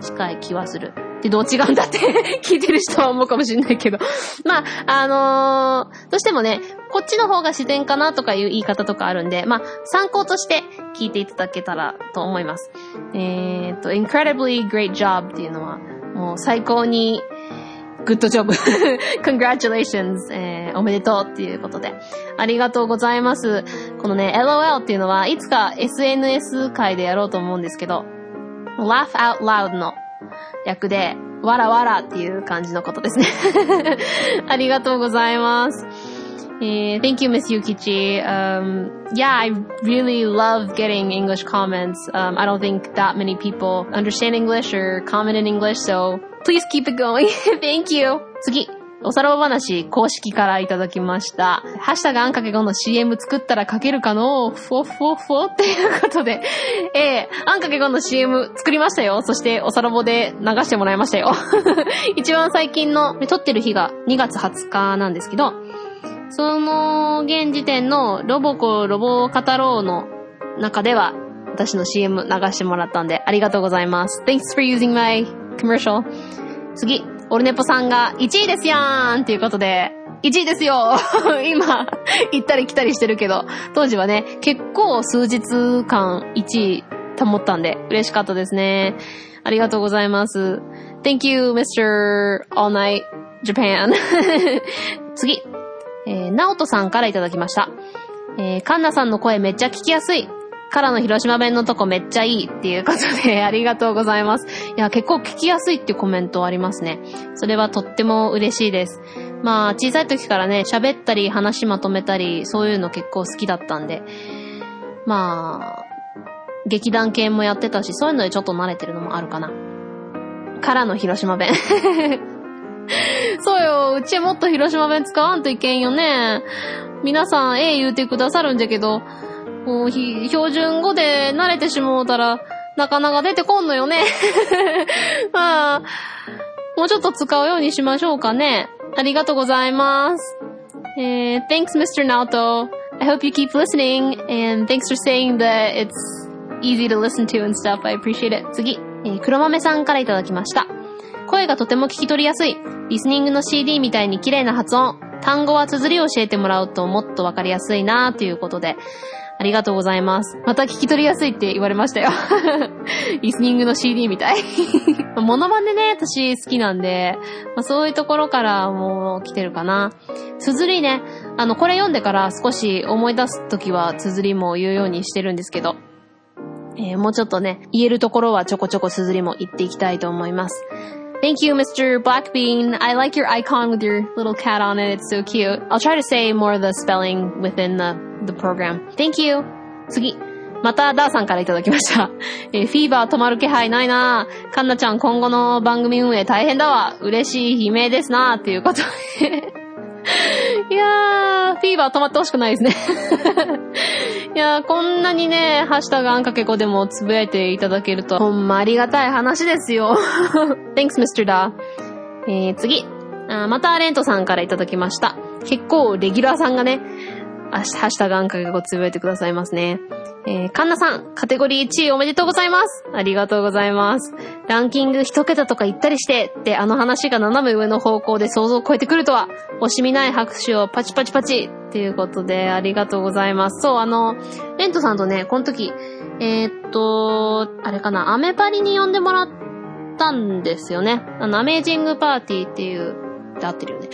近い気はする。で、どう違うんだって <laughs> 聞いてる人は思うかもしれないけど <laughs> まあ、あのー、どうしてもね、こっちの方が自然かなとかいう言い方とかあるんで、まあ、参考として聞いていただけたらと思います。えっ、と、incredibly great job っていうのは、もう最高にグッドジョブ congratulations、えー、おめでとうっていうことで。ありがとうございます。このね、LOL っていうのはいつか SNS 界でやろうと思うんですけど、laugh out loud の略で、わらわらっていう感じのことですねありがとうございます。Uh, thank you, Miss Yukichi. Um, yeah, I really love getting English comments. Um, I don't think that many people understand English or comment in English, so please keep it going. <laughs> thank you. 次。おさらば話公式からいただきました。ハッシュタグあんかけ5の CM 作ったら書けるかの？フォフォフォっていうことで、えー、あんかけ5の CM 作りましたよ。そしておさらぼで流してもらいましたよ。<laughs> 一番最近の撮ってる日が2月20日なんですけど、その現時点のロボコロボカタローの中では私の CM 流してもらったんでありがとうございます。Thanks for using my commercial. 次、オルネポさんが1位ですやーんっていうことで、1位ですよ <laughs> 今、行ったり来たりしてるけど、当時はね、結構数日間1位保ったんで嬉しかったですね。ありがとうございます。Thank you, Mr. All Night Japan. <laughs> 次、えー、ナオトさんからいただきました。えー、カンナさんの声めっちゃ聞きやすい。からの広島弁のとこめっちゃいいっていうことで <laughs> ありがとうございます。いや、結構聞きやすいっていうコメントありますね。それはとっても嬉しいです。まあ、小さい時からね、喋ったり話まとめたり、そういうの結構好きだったんで。まあ、劇団系もやってたし、そういうのでちょっと慣れてるのもあるかな。からの広島弁。<laughs> そうよ、うちもっと広島弁使わんといけんよね。皆さん、ええ言うてくださるんじゃけど、もう、標準語で慣れてしもうたら、なかなか出てこんのよね。<laughs> まあ、もうちょっと使うようにしましょうかね。ありがとうございます。えー、thanks, Mr. Naoto. I hope you keep listening, and thanks for saying that it's easy to listen to and stuff. I appreciate it. 次、えー、黒豆さんからいただきました。声がとても聞き取りやすい。リスニングの CD みたいに綺麗な発音。単語は綴りを教えてもらうともっとわかりやすいなということで、ありがとうございます。また聞き取りやすいって言われましたよ。<laughs> リスニングの CD みたい。<laughs> モノマネね、私好きなんで、まあ、そういうところからもう来てるかな。綴りね、あの、これ読んでから少し思い出すときは綴りも言うようにしてるんですけど、えー、もうちょっとね、言えるところはちょこちょこ綴りも言っていきたいと思います。Thank you, Mr. Blackbean. I like your icon with your little cat on it. It's so cute. I'll try to say more of the spelling within the, the program. Thank you. 次。また、ダーさんからいただきました。えー、フィーバー止まる気配ないなカンナちゃん今後の番組運営大変だわ。嬉しい悲鳴ですなっていうことで <laughs> <laughs> <laughs> いやー、フィーバー止まってほしくないですね <laughs> いやー、こんなにね、ハッシュタグあんかけこでもつぶやいていただけると、ほんまありがたい話ですよ。<laughs> Thanks, Mr. Da. えー、次。あまたレントさんからいただきました。結構レギュラーさんがね、ハッシュタグあんかけこつぶやいてくださいますね。えー、カンナさん、カテゴリー1位おめでとうございます。ありがとうございます。ランキング一桁とか言ったりして、ってあの話が斜め上の方向で想像を超えてくるとは、惜しみない拍手をパチパチパチっていうことで、ありがとうございます。そう、あの、レントさんとね、この時、えー、っと、あれかな、アメパリに呼んでもらったんですよね。あの、アメージングパーティーっていうって合ってるよね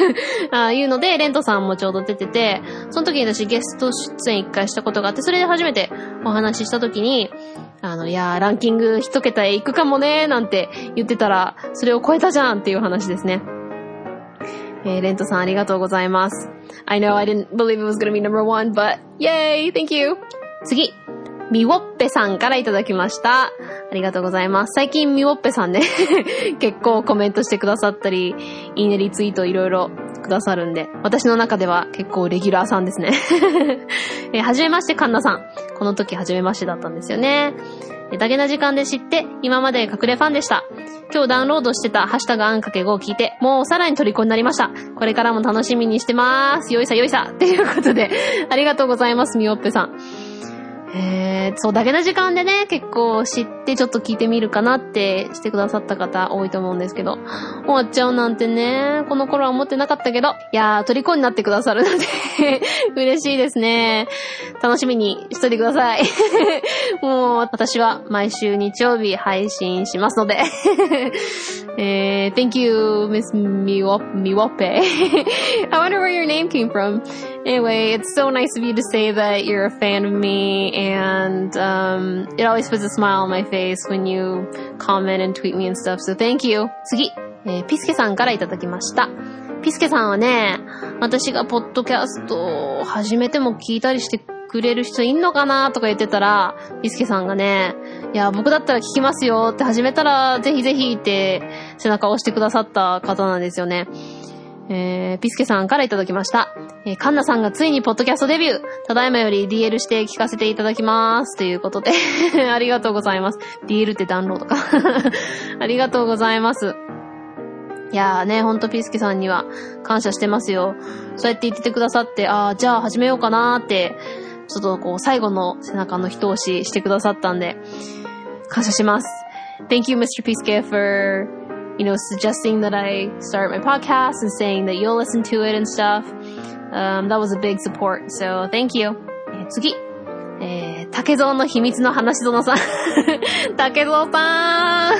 <laughs> ああいうので、レントさんもちょうど出てて、その時に私ゲスト出演一回したことがあって、それで初めてお話しした時に、あの、いやー、ランキング一桁へ行くかもねなんて言ってたら、それを超えたじゃんっていう話ですね。えー、レントさんありがとうございます。I know I didn't believe it was gonna be number one, but yay! Thank you! 次みウォッペさんからいただきました。ありがとうございます。最近みウォッペさんね <laughs> 結構コメントしてくださったり、いいねリツイートいろいろくださるんで、私の中では結構レギュラーさんですね <laughs> え。はじめまして、カンナさん。この時はじめましてだったんですよね。だけな時間で知って、今まで隠れファンでした。今日ダウンロードしてたハッシュタグあんかけ5を聞いて、もうさらに虜になりました。これからも楽しみにしてまーす。よいさよいさ。ということで、ありがとうございます、みおっぺさん。えー、そう、だけの時間でね、結構知ってちょっと聞いてみるかなってしてくださった方多いと思うんですけど、終わっちゃうなんてね、この頃は思ってなかったけど、いやー、虜になってくださるなんて <laughs> 嬉しいですね。楽しみにしといてください。<laughs> もう、私は毎週日曜日配信しますので <laughs> えー、thank you, Miss Miwope. I wonder where your name came from. Anyway, it's so nice of you to say that you're a fan of me, and um, it always puts a smile on my face when you comment and tweet me and stuff, so thank you. 次、えー、ピスケさんからいただきました。ピスケさんはね、私がポッドキャストを始めても聞いたりしてくれる人いんのかなとか言ってたら、ピスケさんがね、いや、僕だったら聞きますよって始めたら、ぜひぜひって背中を押してくださった方なんですよね。えー、ピスケさんからいただきました。えー、カンナさんがついにポッドキャストデビュー。ただいまより DL して聞かせていただきます。ということで <laughs> ありがとうございます。DL ってダウンロードか <laughs> ありがとうございます。いやーね、ほんとピスケさんには感謝してますよ。そうやって言っててくださって、あー、じゃあ始めようかなーって、ちょっとこう、最後の背中の一押ししてくださったんで、感謝します。Thank you, Mr. Piske, for you know, suggesting that I start my podcast and saying that you'll listen to it and stuff. Um, that was a big support. So thank you. 次。えー、竹蔵の秘密の話園さん。竹蔵さん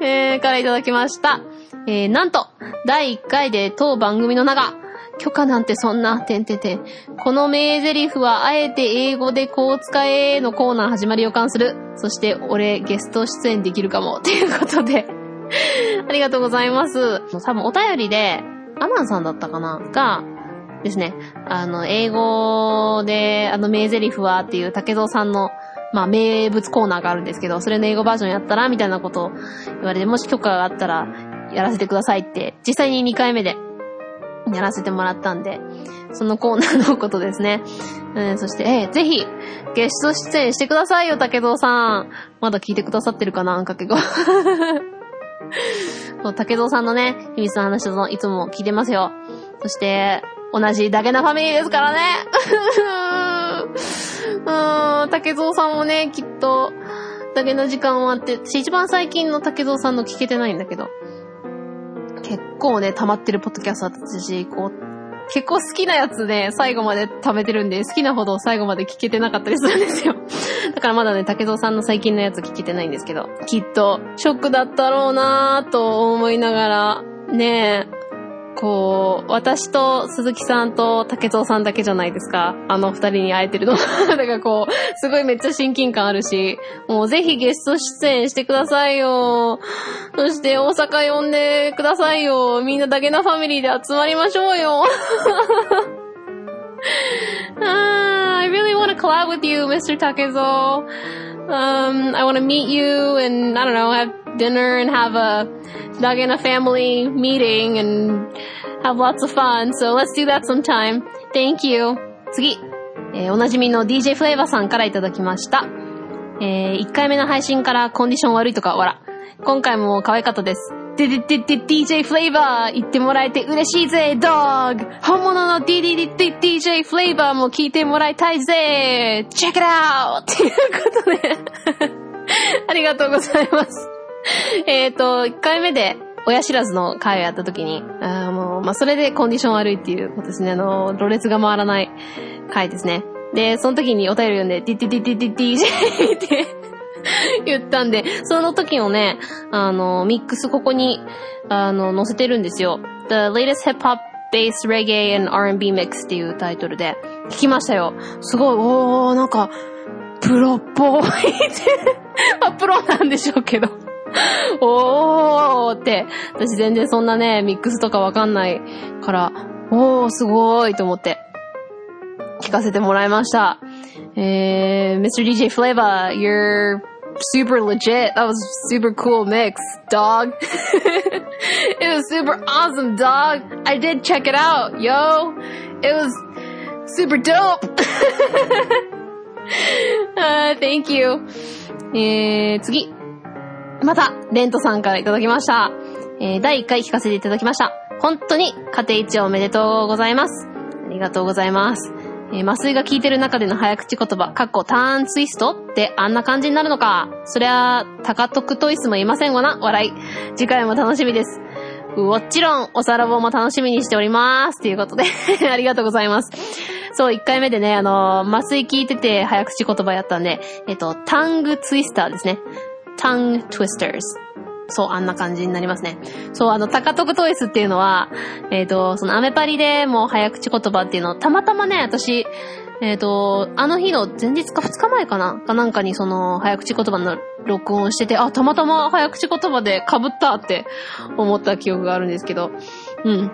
えー、からいただきました。えー、なんと、第1回で当番組の名が、許可なんてそんな、てんてんてん。この名台詞はあえて英語でこう使えのコーナー始まり予感する。そして俺ゲスト出演できるかも。ということで <laughs> ありがとうございます。多分お便りで、アマンさんだったかな？が、ですね。あの、英語で、あの、名台詞はっていう竹蔵さんの、まあ、名物コーナーがあるんですけど、それの英語バージョンやったらみたいなことを言われて、もし許可があったら、やらせてくださいって、実際に2回目で、やらせてもらったんで、そのコーナーのことですね。うん、そして、えー、ぜひ、ゲスト出演してくださいよ、竹蔵さん。まだ聞いてくださってるかな、あんかけご。<laughs> そう、竹蔵さんのね、秘密の話をいつも聞いてますよ。そして、同じダゲなファミリーですからね。<laughs> うーん、竹蔵さんもね、きっと、ダゲな時間終わって、私一番最近の竹蔵さんの聞けてないんだけど、結構ね、溜まってるポッドキャストだったし、こう、結構好きなやつね、最後まで溜めてるんで、好きなほど最後まで聞けてなかったりするんですよ。<laughs> だからまだね、竹蔵さんの最近のやつ聞けてないんですけど、きっと、ショックだったろうなぁと思いながら、ねえ、こう、私と鈴木さんと竹蔵さんだけじゃないですか。あの二人に会えてるの。<laughs> だからこう、すごいめっちゃ親近感あるし、もうぜひゲスト出演してくださいよ。そして大阪呼んでくださいよ。みんなだけなファミリーで集まりましょうよ。uh, <laughs> I really want to collab with you, Mr. Takezo. Um, I want to meet you and, I don't know, have dinner and have a dug in a family meeting and have lots of fun. So let's do that sometime. Thank you. 次。えー、おなじみの DJ フレーバーさんからいただきました。えー、1回目の配信からコンディション悪いとか、わら。今回も可愛かったです。でででで DJ フレーバー言ってもらえて嬉しいぜ、ドッグ本物の DDDDJ フレーバーも聞いてもらいたいぜ !Check it out! <laughs> っていうことで <laughs> ありがとうございます。えっと、1回目で親知らずの会をやった時に、あもう、まあ、それでコンディション悪いっていうことですね。あの、ろれつが回らない回ですね。で、その時にお便り読んで、ディディディディディ DJ って <laughs> 言ったんで、その時のね、あの、ミックスここに、あの、載せてるんですよ。The latest hip hop bass reggae and R&B mix っていうタイトルで、聞きましたよ。すごい、おー、なんか、プロっぽい <laughs> まあ、プロなんでしょうけどおーって、私全然そんなね、ミックスとかわかんないから、おー、すごいと思って、聞かせてもらいました。えー、Mr. DJ Flavor, you're super legit. That was super cool mix, dog. it was super awesome, dog. I did check it out, yo. It was super dope. uh, thank you. えー、次。また、レントさんからいただきました。えー、第1回聞かせていただきました。本当に家庭一応おめでとうございます。ありがとうございます。えー、麻酔が効いてる中での早口言葉、かっこターンツイストってあんな感じになるのか。そりゃ、高徳トイスもいませんわな。笑い。次回も楽しみです。もちろん、おさらぼも楽しみにしております。ということで <laughs> ありがとうございます。そう、1回目でね、あのー、麻酔効いてて早口言葉やったんで、えっと、タングツイスターですね。tongue twisters. そう、あんな感じになりますね。そう、あの、高徳トイスっていうのは、えっ、ー、と、そのアメパリでもう早口言葉っていうのを、たまたまね、私、えっ、ー、と、あの日の前日か2日前かなかなんかにその、早口言葉の録音してて、あ、たまたま早口言葉で被ったって思った記憶があるんですけど、うん。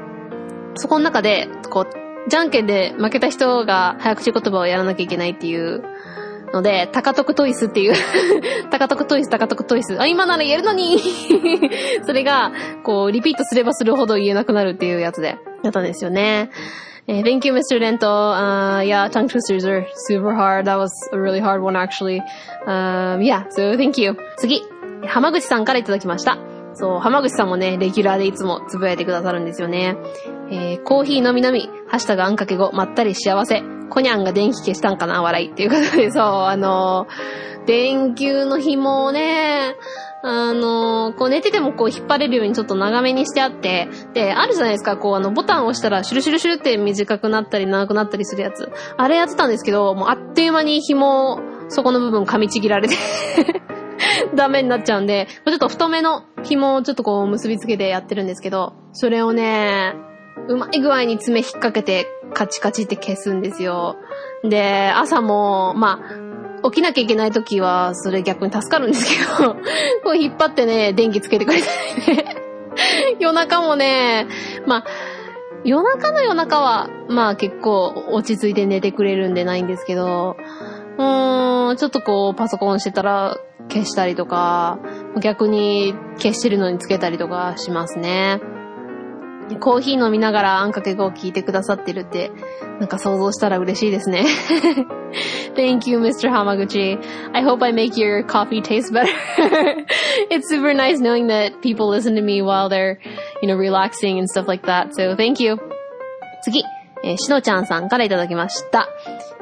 そこの中で、こう、じゃんけんで負けた人が早口言葉をやらなきゃいけないっていうので、高徳トイスっていう <laughs> 高徳トイス、高徳トイス。あ、今なら言えるのに <laughs> それが、こう、リピートすればするほど言えなくなるっていうやつで、やったんですよね。Uh, thank you, Mr. Dento. Uh, yeah, tongue twisters are super hard. That was a really hard one, actually. Um, yeah, so thank you. 次、浜口さんからいただきました。そう、浜口さんもね、レギュラーでいつもつぶやいてくださるんですよね。えー、コーヒー飲み飲み、ハッシュタグあんかけ語、まったり幸せ。コニャンが電気消したんかな笑いっていうことで、そう、あの、電球の紐をね、あの、こう寝ててもこう引っ張れるようにちょっと長めにしてあって、で、あるじゃないですか、こうあのボタンを押したらシュルシュルシュルって短くなったり長くなったりするやつ。あれやってたんですけど、もうあっという間に紐、そこの部分噛みちぎられて <laughs> ダメになっちゃうんで、ちょっと太めの紐をちょっとこう結びつけてやってるんですけど、それをね、うまい具合に爪引っ掛けてカチカチって消すんですよ。で、朝も、まあ、起きなきゃいけない時は、それ逆に助かるんですけど、<laughs> こう引っ張ってね、電気つけてくれたりね。<laughs> 夜中もね、まあ、夜中の夜中は、まあ結構落ち着いて寝てくれるんでないんですけど、うーん、ちょっとこうパソコンしてたら消したりとか、逆に消してるのにつけたりとかしますね。コーヒー飲みながらあんかけ語を聞いてくださってるって、なんか想像したら嬉しいですね。Thank you, Mr. Hamaguchi. I hope I make your coffee taste better. it's super nice knowing that people listen to me while they're, you know, relaxing and stuff like that. So thank you. 次、えー、しのちゃんさんからいただきました。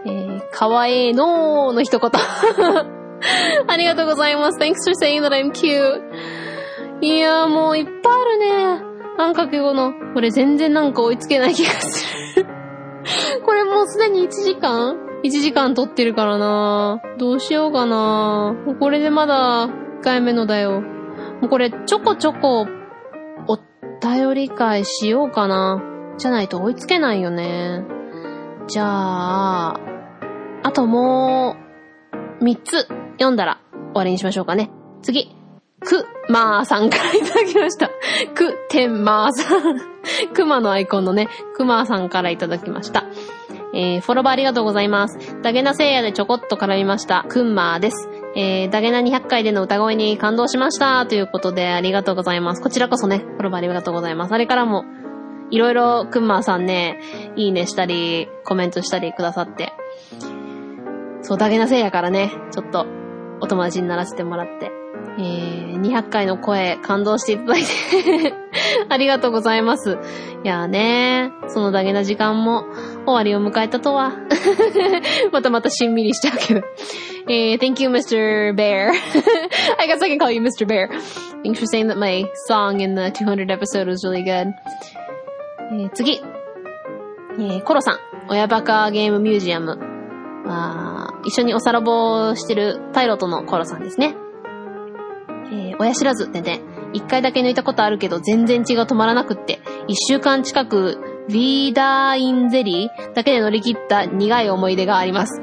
えー、かわえーのーの一言。ありがとうございます。Thanks for saying that I'm cute. いやーもういっぱいあるね。半掛け語の。これ全然なんか追いつけない気がする <laughs> これもうすでに1時間 ?1 時間撮ってるからなどうしようかなこれでまだ1回目のだよ。もうこれちょこちょこお便り会しようかな。じゃないと追いつけないよね。じゃあ、あともう3つ読んだら終わりにしましょうかね。次。く、まーさんからいただきました。<laughs> く、てんまーさん。<laughs> くまのアイコンのね、くまーさんからいただきました。えー、フォロバーありがとうございます。ダゲナ聖夜でちょこっと絡みました。くんまーです。えー、ダゲナ200回での歌声に感動しました。ということで、ありがとうございます。こちらこそね、フォロバーありがとうございます。あれからも、いろいろくんまーさんね、いいねしたり、コメントしたりくださって。そう、ダゲナ聖夜からね、ちょっと、お友達にならせてもらって。えー、200回の声、感動していただいてありがとうございます。いやーねー、そのだけな時間も終わりを迎えたとは。またまたしんみりしちゃうけど。えー、thank you, Mr. Bear. <laughs> I guess I can call you Mr. Bear. Thanks for saying that my song in the 200 episode was really good. えー、次。えー、コロさん、親バカゲームミュージアム。あ一緒におさらぼしてるパイロットのコロさんですね。えー、親知らずってね、一回だけ抜いたことあるけど全然血が止まらなくって、一週間近くビーダーインゼリーだけで乗り切った苦い思い出があります。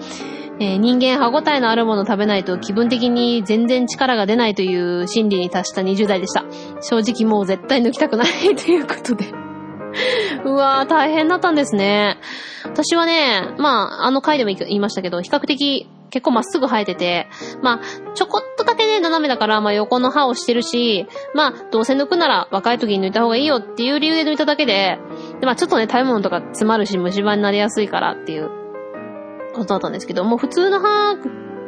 えー、人間歯応えのあるもの食べないと気分的に全然力が出ないという心理に達した20代でした。正直もう絶対抜きたくない <laughs> ということでうわー、大変だったんですね。私はね、まあ、あの回でも言いましたけど、比較的結構まっすぐ生えてて、まあ、ちょこっだけね、斜めだから、まあ横の歯をしてるし、まあ、どうせ抜くなら若い時に抜いた方がいいよっていう理由で抜いただけで、でまあちょっとね、食べ物とか詰まるし虫歯になりやすいからっていうことだったんですけど、もう普通の歯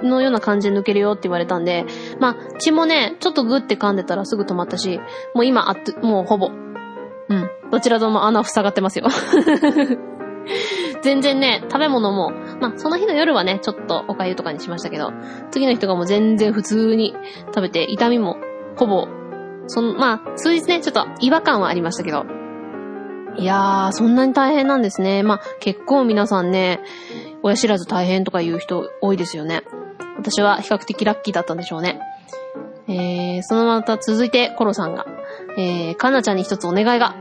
のような感じで抜けるよって言われたんで、まあ、血もね、ちょっとグって噛んでたらすぐ止まったし、もう今あっもうほぼ、うん、どちらとも穴塞がってますよ。<laughs> 全然ね、食べ物も、まあ、その日の夜はね、ちょっとお粥とかにしましたけど、次の日とかも全然普通に食べて、痛みもほぼ、その、まあ、数日ね、ちょっと違和感はありましたけど、いやー、そんなに大変なんですね。まあ、結構皆さんね、親知らず大変とか言う人多いですよね。私は比較的ラッキーだったんでしょうね。えー、そのまた続いて、コロさんが、えー、かなちゃんに一つお願いが。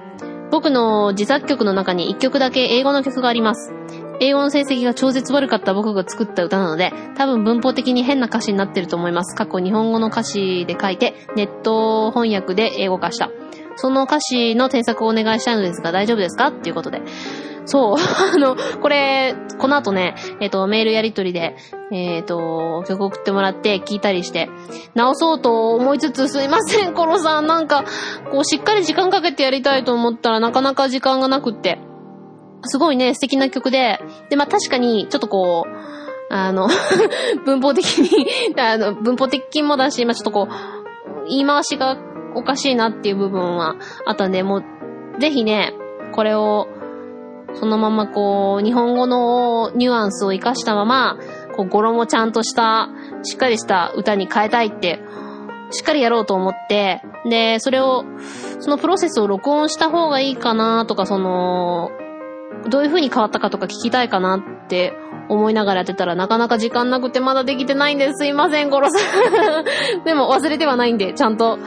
僕の自作曲の中に一曲だけ英語の曲があります。英語の成績が超絶悪かった僕が作った歌なので、多分文法的に変な歌詞になってると思います。過去日本語の歌詞で書いて、ネット翻訳で英語化した。その歌詞の添削をお願いしたいのですが大丈夫ですか？っていうことで。そう。<laughs> あの、これ、この後ね、えっ、ー、と、メールやりとりで、えっ、ー、と、曲送ってもらって聞いたりして、直そうと思いつつ、すいません、コロさん。なんか、こう、しっかり時間かけてやりたいと思ったらなかなか時間がなくって。すごいね、素敵な曲で、で、まあ、確かに、ちょっとこう、あの <laughs> 文法的に <laughs> あの、文法的もだし、まあ、ちょっとこう、言い回しがおかしいなっていう部分はあったんで、もう、ぜひね、これを、そのままこう、日本語のニュアンスを活かしたまま、こう、語呂もちゃんとした、しっかりした歌に変えたいって、しっかりやろうと思って、で、それを、そのプロセスを録音した方がいいかなとか、その、どういう風に変わったかとか聞きたいかなって思いながらやってたらなかなか時間なくてまだできてないんです。いません、ゴロさん。<laughs> でも忘れてはないんで、ちゃんと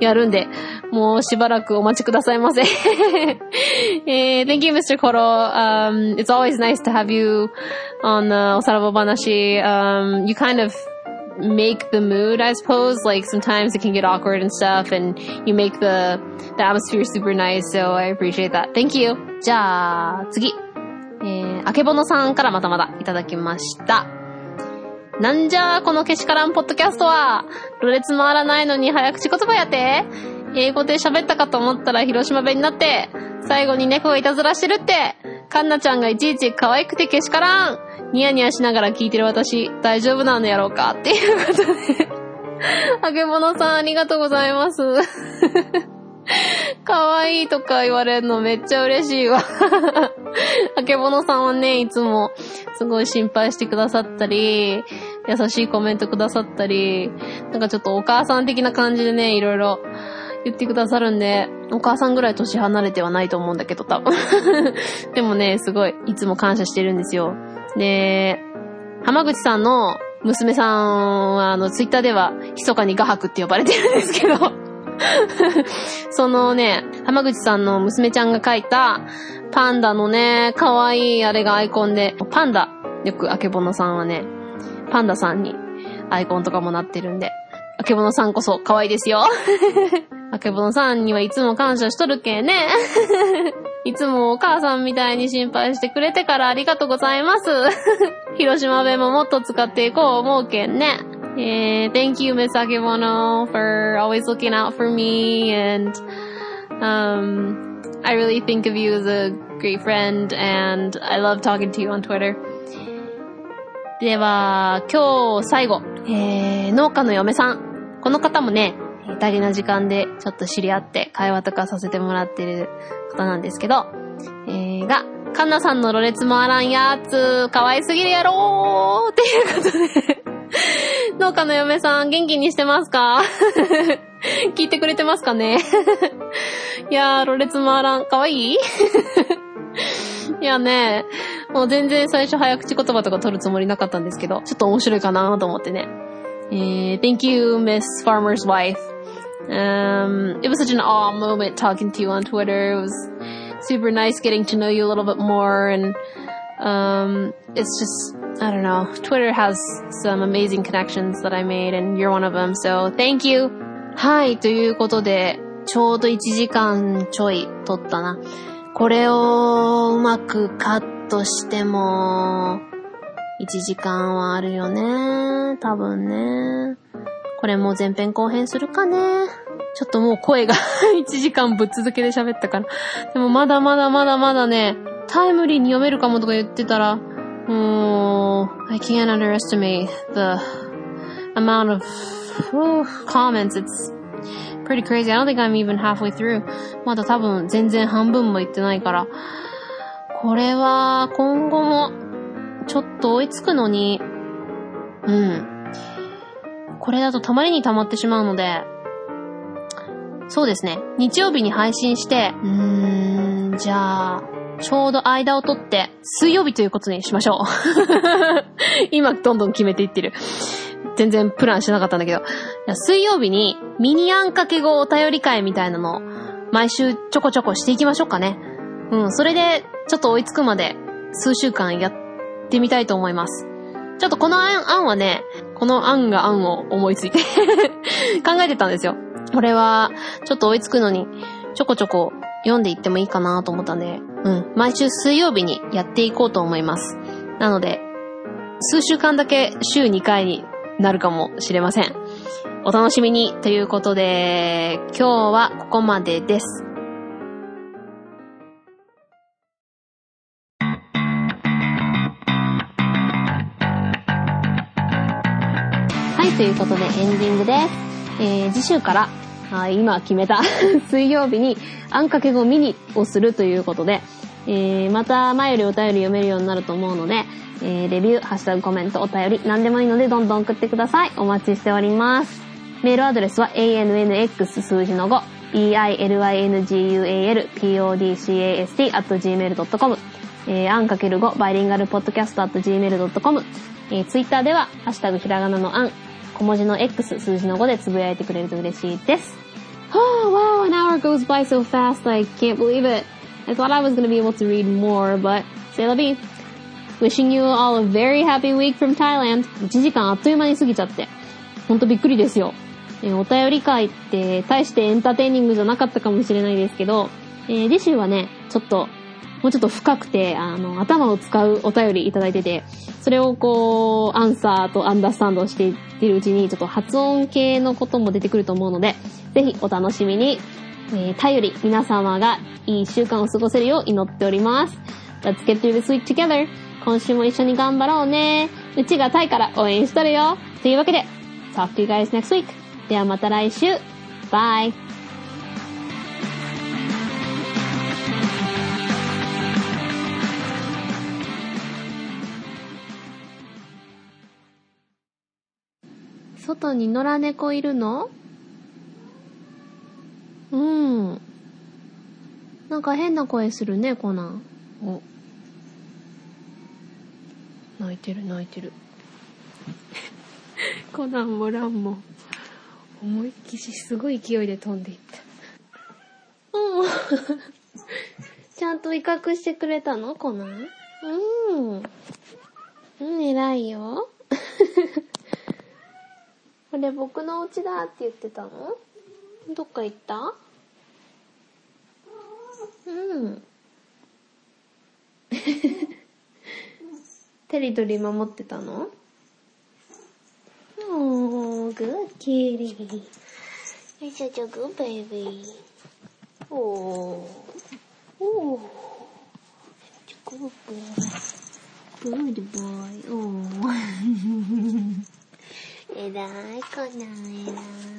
やるんで、もうしばらくお待ちくださいませ。<laughs> えー、thank you, Mr. Koro. Um, it's always nice to have you on the おさらば話。Um, you kind of make the mood, I suppose. Like sometimes it can get awkward and stuff and you make the, the atmosphere super nice. So I appreciate that. Thank you. じゃあ、次。えー、あけぼのさんからまたまたいただきました。なんじゃこのけしからんポッドキャストは、ろれつ回らないのに早口言葉やって英語で喋ったかと思ったら広島弁になって、最後に猫がいたずらしてるって、かんなちゃんがいちいち可愛くてけしからん。ニヤニヤしながら聞いてる私、大丈夫なのやろうか？っていうことで。あけぼのさんありがとうございます。可愛いとか言われるのめっちゃ嬉しいわ。あけぼのさんはね、いつもすごい心配してくださったり、優しいコメントくださったり、なんかちょっとお母さん的な感じでね、いろいろ言ってくださるんで、お母さんぐらい年離れてはないと思うんだけど、多分 <laughs> でもね、すごい、いつも感謝してるんですよ。で、浜口さんの娘さんは、あの、ツイッターでは、密かに画伯って呼ばれてるんですけど <laughs> そのね、浜口さんの娘ちゃんが描いた、パンダのね、可愛いあれがアイコンで、パンダ、よくあけぼのさんはね、パンダさんにアイコンとかもなってるんで、あけぼのさんこそ可愛いですよ。<laughs> あけぼのさんにはいつも感謝しとるけね。いつもお母さんみたいに心配してくれてからありがとうございます。広島弁ももっと使っていこう思うけんね。えー、thank you, Miss Akebono, for always looking out for me and, um, I really think of you as a great friend and I love talking to you on Twitter. では、今日最後、えー、農家の嫁さん。この方もね、大事な時間でちょっと知り合って会話とかさせてもらってる方なんですけど、えー、が、カンナさんのろれつもあらんやつ、可愛すぎるやろーっていうことで。農家の嫁さん元気にしてますか？<laughs> 聞いてくれてますかね？<laughs> いやー、ろれつもあらん、可愛い？<laughs> いやね、もう全然最初早口言葉とか取るつもりなかったんですけど、ちょっと面白いかなと思ってね。えー、Thank you, Miss Farmer's Wife. Um, it was such an awe moment talking to you on Twitter. It was super nice getting to know you a little bit more and um, it's just I don't know. Twitter has some amazing connections that I made and you're one of them. So thank you. はい、ということで、ちょうど1時間ちょい撮ったな。これをうまくカットしても、1時間はあるよね。多分ね。 これも前編後編するかね。ちょっともう声が <laughs> 1時間ぶっ続けで喋ったから。でもまだまだまだまだね、タイムリーに読めるかもとか言ってたら、もう、I can't underestimate the amount of comments. It's pretty crazy. I don't think I'm even halfway through. まだ多分全然半分もいってないから。これは今後もちょっと追いつくのに、うん。これだとたまりに溜まってしまうので、そうですね。日曜日に配信して、うーん、じゃあ、ちょうど間を取って、水曜日ということにしましょう。<laughs> 今、どんどん決めていってる。全然プランしてなかったんだけど。水曜日にミニあんかけ語お便り会みたいなのを毎週ちょこちょこしていきましょうかね。うん、それでちょっと追いつくまで数週間やってみたいと思います。ちょっとこの案はね、この案が案を思いついて <laughs> 考えてたんですよ。これは、ちょっと追いつくのに、ちょこちょこ読んでいってもいいかなと思ったんで、うん、毎週水曜日にやっていこうと思います。なので、数週間だけ週2回になるかもしれません。お楽しみにということで、今日はここまでです。ということでエンディングです。えー、次週から、あ今決めた <laughs> 水曜日にあんかけ語ミニをするということで、えー、また前よりお便り読めるようになると思うので、えー、レビュー、ハッシュタグコメント、お便り、何でもいいのでどんどん送ってください。お待ちしております。メールアドレスは anx 数字の5、BILINGUALPODCAST at gmail.com えー、アンかける5バイリンガルポッドキャスト at gmail.com えー、ツイッターでは、ハッシュタグひらがなのアン、小文字の X 数字の5でつぶやいてくれると嬉しいです。Oh, wow, an hour goes by so fast, I can't believe it. I thought I was going to be able to read more, but c'est la vie. Wishing you all a very happy week from Thailand. 1時間あっという間に過ぎちゃって。ほんとびっくりですよ。えーお便り会って大してエンターテイニングじゃなかったかもしれないですけど、えー次週はね、ちょっと、もうちょっと深くて、あの、頭を使うお便りいただいてて、それをこう、アンサーとアンダースタンドしていってるうちに、ちょっと発音系のことも出てくると思うので、ぜひお楽しみに。えー、頼り、皆様がいい一週間を過ごせるよう祈っております。Let's get through this week together. 今週も一緒に頑張ろうね。うちがタイから応援しとるよ。というわけで、talk to you guys next week. ではまた来週。Bye. 外に野良猫いるの？うん。なんか変な声するね、コナン。お。泣いてる泣いてる。<laughs> コナンもランも、思いっきしすごい勢いで飛んでいった。うん。<laughs> ちゃんと威嚇してくれたのコナン？うん。うん、偉いよ。これ、僕のお家だって言ってたの？どっか行った？うん。<laughs> テリトリー守ってたの？おー、グーキーリー。よいしょ、チョ、グベイビー。おー。おー。チョちゃ good boy.good おぉ。えらい、こんなんえらい。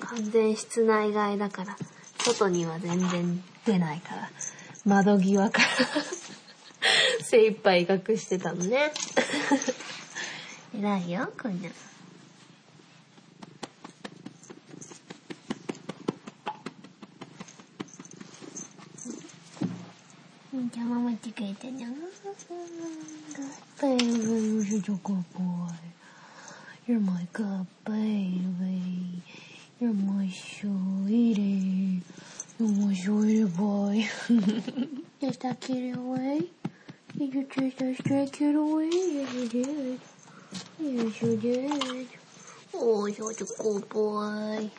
完全室内外だから、外には全然出ないから、窓際から精一杯威嚇してたのね。偉いよ、こんな。Grandma went to get baby. You're a good boy. You're my good baby. You're my sweetie. You're my sweetie boy. Just that kitty away. Did you chase that stray kid away? Yes, you did. Yes, you did. Oh, you're such a good boy.